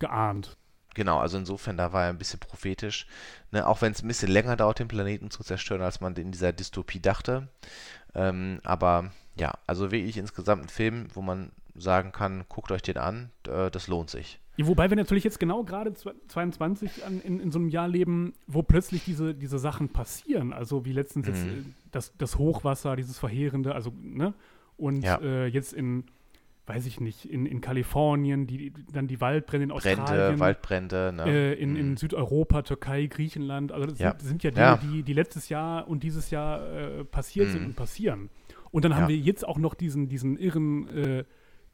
vorausgeahnt. Genau, also insofern, da war er ein bisschen prophetisch. Ne, auch wenn es ein bisschen länger dauert, den Planeten zu zerstören, als man in dieser Dystopie dachte. Ähm, aber ja, also wirklich insgesamt ein Film, wo man sagen kann, guckt euch den an, äh, das lohnt sich. Ja, wobei wir natürlich jetzt genau gerade 22 an, in, in so einem Jahr leben, wo plötzlich diese, diese Sachen passieren. Also wie letztens jetzt Mhm. äh, das, das Hochwasser, dieses Verheerende, also, ne? Und Ja. äh, jetzt in, weiß ich nicht, in, in Kalifornien, die, dann die Waldbrände in Australien. Brände, Waldbrände, ne? Äh, in, in Mhm. Südeuropa, Türkei, Griechenland. Also das Ja. sind, sind ja Dinge, Ja. Die, die letztes Jahr und dieses Jahr äh, passiert sind Mhm. und passieren. Und dann haben Ja. wir jetzt auch noch diesen, diesen irren äh,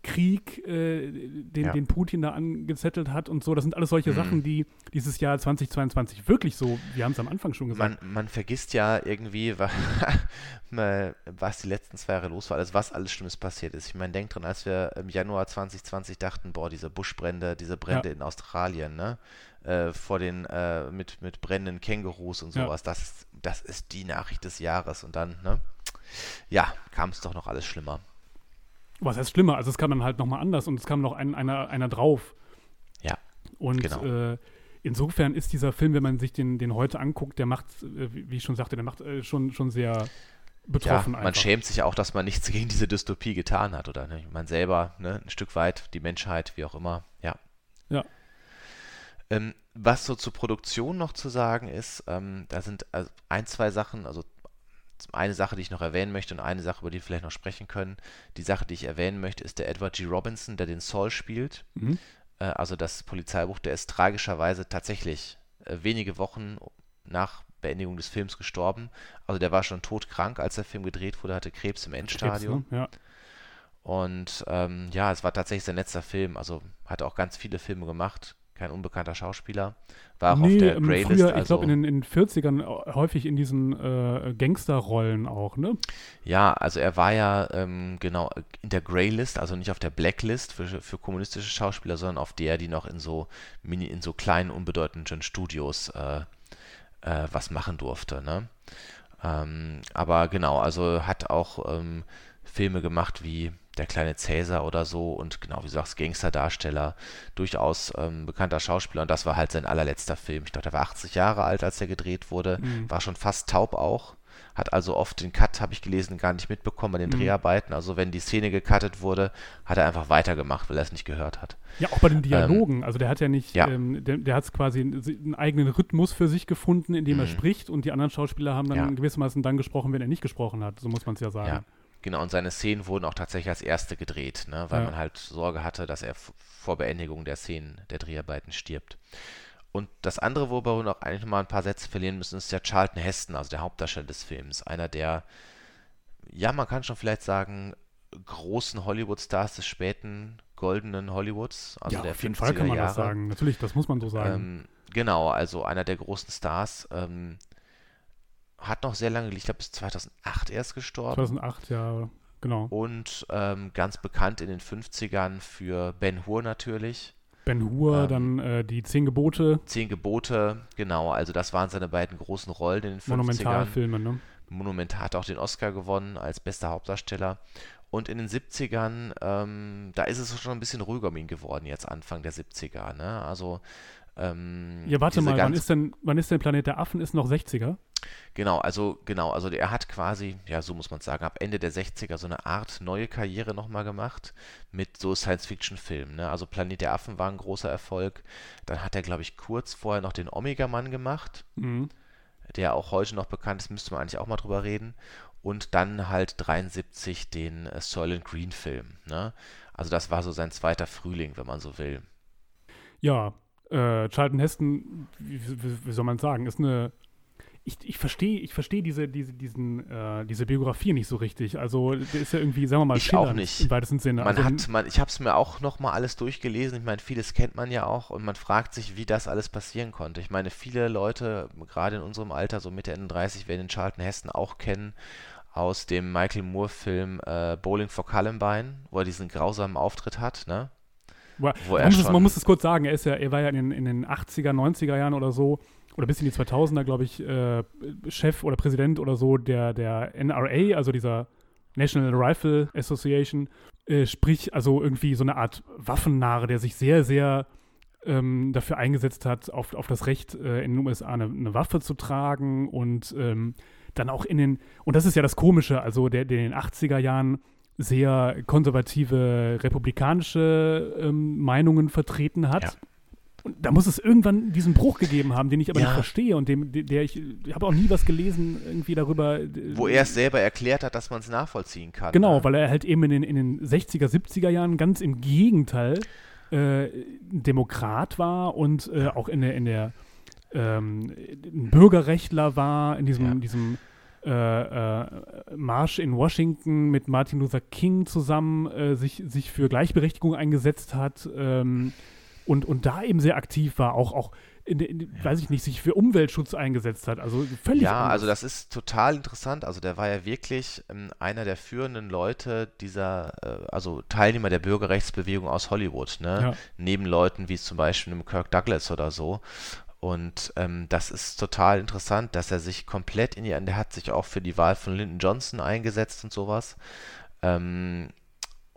Krieg, äh, den, Ja. den Putin da angezettelt hat und so. Das sind alles solche Mhm. Sachen, die dieses Jahr 2022 wirklich so, wir haben es am Anfang schon gesagt. Man, man vergisst ja irgendwie, was die letzten zwei Jahre los war, also was alles Schlimmes passiert ist. Ich meine, denk dran, als wir im Januar 2020 dachten, boah, diese Buschbrände, diese Brände Ja. in Australien, ne? Äh, vor den, äh, mit, mit brennenden Kängurus und Ja. sowas, das, ist- das ist die Nachricht des Jahres. Und dann, ne? Ja, kam es doch noch alles schlimmer. Was heißt schlimmer? Also es kam dann halt nochmal anders und es kam noch ein, einer, einer drauf. Ja, Und genau. äh, insofern ist dieser Film, wenn man sich den, den heute anguckt, der macht, äh, wie ich schon sagte, der macht äh, schon, schon sehr Ja, betroffen man einfach. schämt sich auch, dass man nichts gegen diese Dystopie getan hat, oder? Ne? Man selber, ne? ein Stück weit, die Menschheit, wie auch immer, ja. Ja. Ähm, was so zur Produktion noch zu sagen ist, ähm, da sind also ein, zwei Sachen, also eine Sache, die ich noch erwähnen möchte und eine Sache, über die wir vielleicht noch sprechen können. Die Sache, die ich erwähnen möchte, ist der Edward G. Robinson, der den Saul spielt. Mhm. Äh, also das Polizeibuch, der ist tragischerweise tatsächlich äh, wenige Wochen nach Beendigung des Films gestorben. Also der war schon todkrank, als der Film gedreht wurde, hatte Krebs im Krebs, Endstadium. ne? Ja. Und ähm, ja, es war tatsächlich sein letzter Film. Also hat auch ganz viele Filme gemacht. Kein unbekannter Schauspieler. War auch auf der ähm, Greylist. früher, ich also, glaube, in den, in den 40ern au- häufig in diesen äh, Gangsterrollen auch, ne? ja, also er war ja ähm, genau in der Greylist, also nicht auf der Blacklist für, für kommunistische Schauspieler, sondern auf der, die noch in so mini, in so kleinen, unbedeutenden Studios äh, äh, was machen durfte. Ne? Ähm, aber genau, also hat auch ähm, Filme gemacht wie Der kleine Cäsar oder so und genau, wie du sagst, Gangsterdarsteller, durchaus ähm, bekannter Schauspieler und das war halt sein allerletzter Film. Ich glaube, der war 80 Jahre alt, als er gedreht wurde, Mhm. war schon fast taub auch, hat also oft den Cut, habe ich gelesen, gar nicht mitbekommen bei den Mhm. Dreharbeiten. Also wenn die Szene gecuttet wurde, hat er einfach weitergemacht, weil er es nicht gehört hat. Ja, auch bei den Dialogen. also der hat ja nicht, ja. ähm, der, der hat quasi einen, eigenen Rhythmus für sich gefunden, in dem er Mhm. spricht und die anderen Schauspieler haben dann Ja. gewissermaßen dann gesprochen, wenn er nicht gesprochen hat. So muss man es ja sagen. Ja, genau. Und seine Szenen wurden auch tatsächlich als erste gedreht, ne? weil Ja. man halt Sorge hatte, dass er vor Beendigung der Szenen, der Dreharbeiten stirbt. Und das andere, worüber wir noch eigentlich noch mal ein paar Sätze verlieren müssen, ist der Charlton Heston, also der Hauptdarsteller des Films. Einer der, ja, man kann schon vielleicht sagen, großen Hollywood-Stars des späten goldenen Hollywoods, also ja, der auf jeden 50er Fall kann man Jahre. das sagen. Natürlich, das muss man so sagen. Ähm, genau, also einer der großen Stars. Ähm, hat noch sehr lange gelebt, ich glaube bis 2008 erst gestorben. 2008, ja, genau. Und ähm, ganz bekannt in den 50ern für Ben Hur natürlich. Ben Hur, ähm, dann äh, die Zehn Gebote, Zehn Gebote, genau, also das waren seine beiden großen Rollen in den 50ern. Monumentalfilme, ne? Monumental hat auch den Oscar gewonnen als bester Hauptdarsteller. Und in den 70ern, ähm, da ist es schon ein bisschen ruhiger um ihn geworden, jetzt Anfang der 70er. Ne? Also, ähm, Ja, warte mal, wann ist, denn, wann ist denn Planet der Affen? Ist noch 60er? Genau, also genau, also er hat quasi, ja, so muss man sagen, ab Ende der 60er so eine Art neue Karriere nochmal gemacht mit so Science-Fiction-Filmen. Ne? Also Planet der Affen war ein großer Erfolg. Dann hat er, glaube ich, kurz vorher noch den Omega-Mann gemacht, Mhm. der auch heute noch bekannt ist, müsste man eigentlich auch mal drüber reden. Und dann halt 73 den äh, Soylent Green-Film. Ne? Also das war so sein zweiter Frühling, wenn man so will. Ja, äh, Charlton Heston, wie, wie, soll man sagen, ist eine. Ich, ich verstehe ich versteh diese, diese, diesen, äh, diese Biografie nicht so richtig. Also, der ist ja irgendwie, sagen wir mal, Ich auch nicht. im weitesten Sinne. Man also, hat, man, ich habe es mir auch noch mal alles durchgelesen. Ich meine, vieles kennt man ja auch und man fragt sich, wie das alles passieren konnte. Ich meine, viele Leute, gerade in unserem Alter, so Mitte, Ende 30, werden den Charlton Heston auch kennen aus dem Michael Moore-Film äh, Bowling for Columbine, wo er diesen grausamen Auftritt hat, ne? Wo, man, muss es, man muss es kurz sagen, er, ist ja, er war ja in den, in den 80er, 90er Jahren oder so, oder bis in die 2000er, glaube ich, äh, Chef oder Präsident oder so der, der NRA, also dieser National Rifle Association, äh, sprich, also irgendwie so eine Art Waffennarre, der sich sehr, sehr ähm, dafür eingesetzt hat, auf, auf das Recht äh, in den USA eine, eine Waffe zu tragen und ähm, dann auch in den, und das ist ja das Komische, also der, der in den 80er Jahren sehr konservative republikanische ähm, Meinungen vertreten hat. Ja. Und da muss es irgendwann diesen Bruch gegeben haben, den ich aber ja. nicht verstehe und dem, der ich, ich habe auch nie was gelesen irgendwie darüber. Wo er es selber erklärt hat, dass man es nachvollziehen kann. Genau, ne? weil er halt eben in den, in den 60er, 70er Jahren ganz im Gegenteil äh, Demokrat war und äh, auch in der, in der ähm, Bürgerrechtler war, in diesem, ja. diesem äh, äh, Marsch in Washington mit Martin Luther King zusammen äh, sich, sich für Gleichberechtigung eingesetzt hat ähm, und, und da eben sehr aktiv war, auch, auch in, in, ja. weiß ich nicht, sich für Umweltschutz eingesetzt hat. Also völlig. Ja, anders. also das ist total interessant. Also der war ja wirklich ähm, einer der führenden Leute dieser, äh, also Teilnehmer der Bürgerrechtsbewegung aus Hollywood, ne? Ja. Neben Leuten wie zum Beispiel einem Kirk Douglas oder so. Und ähm, das ist total interessant, dass er sich komplett in die, der hat sich auch für die Wahl von Lyndon Johnson eingesetzt und sowas. Ähm,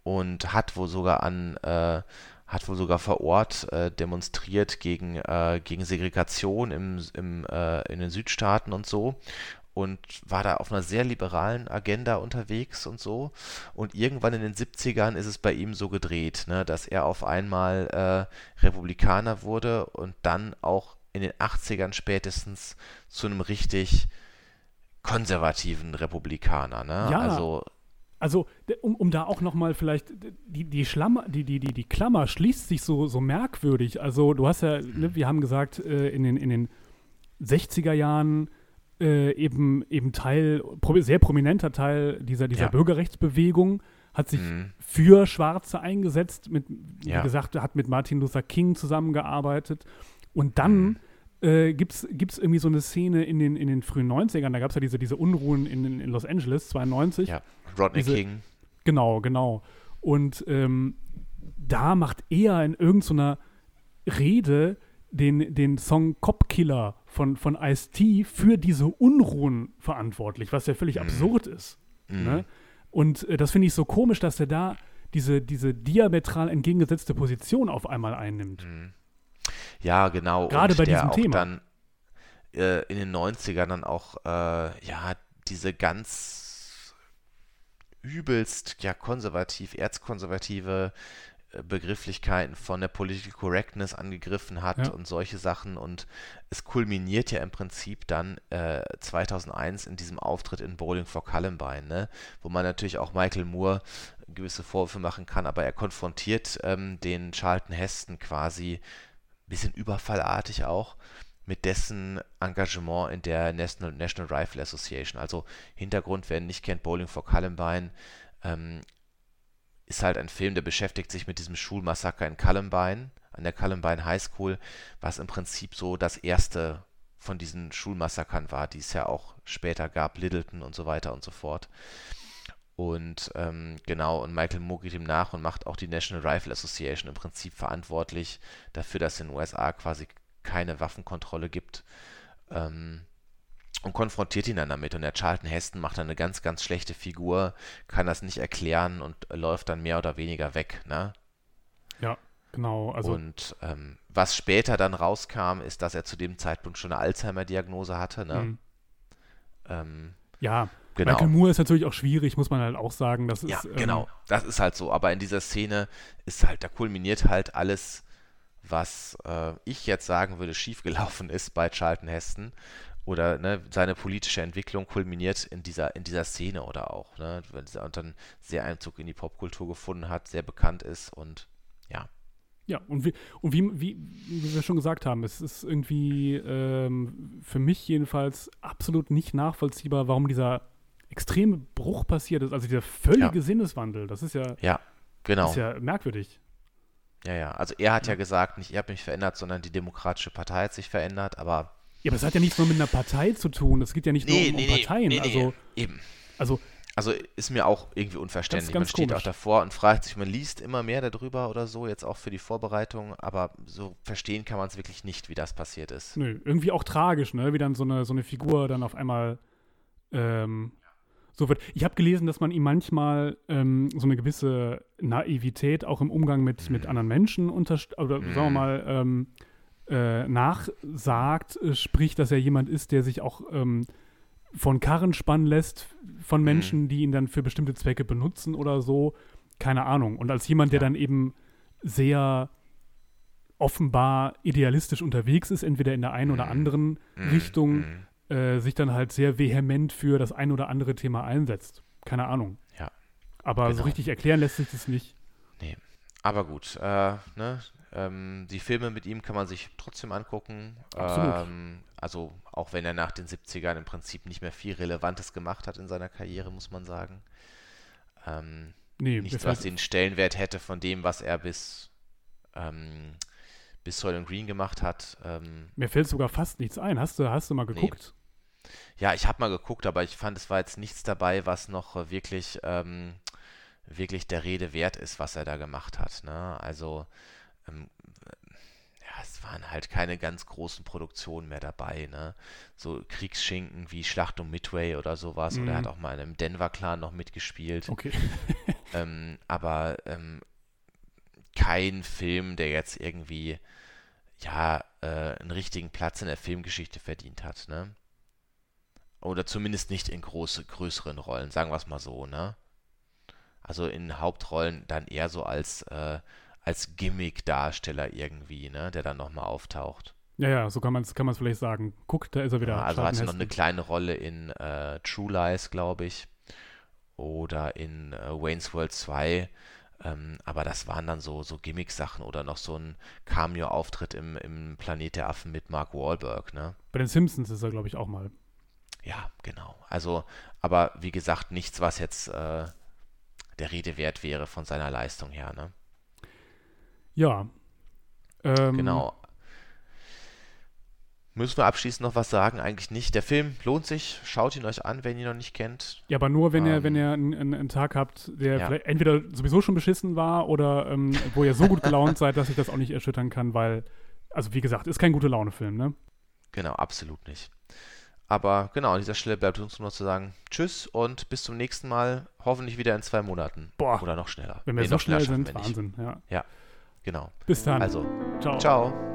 und hat wohl sogar an, äh, hat wohl sogar vor Ort äh, demonstriert gegen, äh, gegen Segregation im, im, äh, in den Südstaaten und so und war da auf einer sehr liberalen Agenda unterwegs und so. Und irgendwann in den 70ern ist es bei ihm so gedreht, ne, dass er auf einmal äh, Republikaner wurde und dann auch in den 80ern spätestens zu einem richtig konservativen Republikaner. Ne? Ja, also, also um, um da auch nochmal vielleicht, die, die, Schlammer, die, die, die, die Klammer schließt sich so, so merkwürdig. Also du hast ja, ne, mhm. wir haben gesagt, äh, in, den, in den 60er Jahren äh, eben, eben Teil, sehr prominenter Teil dieser, dieser ja. Bürgerrechtsbewegung, hat sich mhm. für Schwarze eingesetzt, mit, ja. wie gesagt, hat mit Martin Luther King zusammengearbeitet und dann mhm. äh, gibt es irgendwie so eine Szene in den, in den frühen 90ern, da gab es ja diese, diese Unruhen in, in Los Angeles, 92. Ja, Rodney diese, King. Genau, genau. Und ähm, da macht er in irgendeiner so Rede den, den Song Cop Killer von, von Ice-T für diese Unruhen verantwortlich, was ja völlig mhm. absurd ist. Mhm. Ne? Und äh, das finde ich so komisch, dass er da diese, diese diametral entgegengesetzte Position auf einmal einnimmt. Mhm. Ja, genau. Gerade bei diesem Thema. dann äh, in den 90ern dann auch, äh, ja, diese ganz übelst, ja, konservativ, erzkonservative äh, Begrifflichkeiten von der Political Correctness angegriffen hat ja. und solche Sachen. Und es kulminiert ja im Prinzip dann äh, 2001 in diesem Auftritt in Bowling for Columbine, ne? wo man natürlich auch Michael Moore gewisse Vorwürfe machen kann, aber er konfrontiert ähm, den Charlton Heston quasi bisschen überfallartig auch, mit dessen Engagement in der National, National Rifle Association. Also Hintergrund, wer nicht kennt, Bowling for Columbine, ähm, ist halt ein Film, der beschäftigt sich mit diesem Schulmassaker in Columbine, an der Columbine High School, was im Prinzip so das erste von diesen Schulmassakern war, die es ja auch später gab, Littleton und so weiter und so fort. Und ähm, genau, und Michael Moore geht ihm nach und macht auch die National Rifle Association im Prinzip verantwortlich dafür, dass es in den USA quasi keine Waffenkontrolle gibt. Ähm, und konfrontiert ihn dann damit. Und der Charlton Heston macht dann eine ganz, ganz schlechte Figur, kann das nicht erklären und läuft dann mehr oder weniger weg. Ne? Ja, genau. Also und ähm, was später dann rauskam, ist, dass er zu dem Zeitpunkt schon eine Alzheimer-Diagnose hatte. Ne? Mhm. Ähm, ja, Genau. Michael Moore ist natürlich auch schwierig, muss man halt auch sagen. Das ja, ist, ähm, genau. Das ist halt so. Aber in dieser Szene ist halt, da kulminiert halt alles, was äh, ich jetzt sagen würde, schiefgelaufen ist bei Charlton Heston. Oder ne, seine politische Entwicklung kulminiert in dieser, in dieser Szene oder auch. Ne, und dann sehr Einzug in die Popkultur gefunden hat, sehr bekannt ist und ja. Ja, und wie, und wie, wie, wie wir schon gesagt haben, es ist irgendwie ähm, für mich jedenfalls absolut nicht nachvollziehbar, warum dieser extreme Bruch passiert ist, also dieser völlige ja. Sinneswandel, das ist ja, ja, genau. ist ja merkwürdig. Ja, ja, also er hat ja, ja gesagt, nicht er hat mich verändert, sondern die Demokratische Partei hat sich verändert, aber. Ja, aber es hat ja nichts nur mit einer Partei zu tun, es geht ja nicht nee, nur um, nee, Parteien, nee, also. Eben. Also, also ist mir auch irgendwie unverständlich. Man steht komisch. auch davor und fragt sich, man liest immer mehr darüber oder so, jetzt auch für die Vorbereitung, aber so verstehen kann man es wirklich nicht, wie das passiert ist. Nö, irgendwie auch tragisch, ne? Wie dann so eine, so eine Figur dann auf einmal ähm, so wird. Ich habe gelesen, dass man ihm manchmal ähm, so eine gewisse Naivität auch im Umgang mit, mit anderen Menschen unterst oder sagen wir mhm. mal ähm, äh, nachsagt, äh, sprich, dass er jemand ist, der sich auch ähm, von Karren spannen lässt von Menschen, mhm. die ihn dann für bestimmte Zwecke benutzen oder so. Keine Ahnung. Und als jemand, der ja. dann eben sehr offenbar idealistisch unterwegs ist, entweder in der einen oder mhm. anderen mhm. Richtung, mhm. Äh, sich dann halt sehr vehement für das ein oder andere Thema einsetzt. Keine Ahnung. Ja. Aber genau. so richtig erklären lässt sich das nicht. Nee. Aber gut, äh, ne? Ähm, die Filme mit ihm kann man sich trotzdem angucken. Ähm, also auch wenn er nach den 70ern im Prinzip nicht mehr viel Relevantes gemacht hat in seiner Karriere, muss man sagen. Ähm, nee, nichts, was den Stellenwert hätte von dem, was er bis, ähm, bis Soylent Green gemacht hat. Ähm, Mir fällt sogar fast nichts ein. Hast du, hast du mal geguckt? Ja, ich habe mal geguckt, aber ich fand, es war jetzt nichts dabei, was noch wirklich, ähm, wirklich der Rede wert ist, was er da gemacht hat. Ne? Also ähm, ja, es waren halt keine ganz großen Produktionen mehr dabei, ne? So Kriegsschinken wie Schlacht um Midway oder sowas. Mhm. Oder er hat auch mal in einem Denver-Clan noch mitgespielt. Okay. ähm, aber ähm, kein Film, der jetzt irgendwie ja äh, einen richtigen Platz in der Filmgeschichte verdient hat, ne? Oder zumindest nicht in große, größeren Rollen, sagen wir es mal so, ne? Also in Hauptrollen dann eher so als äh, als Gimmick-Darsteller irgendwie, ne, der dann nochmal auftaucht. Ja, ja, so kann man es kann vielleicht sagen. Guck, da ist er wieder. Ja, also hatte noch eine kleine Rolle in äh, True Lies, glaube ich. Oder in äh, Wayne's World 2. Ähm, aber das waren dann so, so Gimmick-Sachen oder noch so ein Cameo-Auftritt im, im Planet der Affen mit Mark Wahlberg, ne? Bei den Simpsons ist er, glaube ich, auch mal. Ja, genau. Also, aber wie gesagt, nichts, was jetzt äh, der Rede wert wäre von seiner Leistung her, ne? Ja. Ähm, genau. Müssen wir abschließend noch was sagen? Eigentlich nicht. Der Film lohnt sich. Schaut ihn euch an, wenn ihr ihn noch nicht kennt. Ja, aber nur, wenn ähm, ihr, wenn ihr einen, einen, Tag habt, der ja. entweder sowieso schon beschissen war oder ähm, wo ihr so gut gelaunt seid, dass ich das auch nicht erschüttern kann, weil, also wie gesagt, ist kein gute Laune-Film, ne? Genau, absolut nicht. Aber genau, an dieser Stelle bleibt uns nur noch zu sagen, tschüss und bis zum nächsten Mal. Hoffentlich wieder in zwei Monaten. Boah. Oder noch schneller. Wenn wir nee, so schnell sind, Wahnsinn, ja. Ja. Genau. Bis dann. Also, ciao. ciao.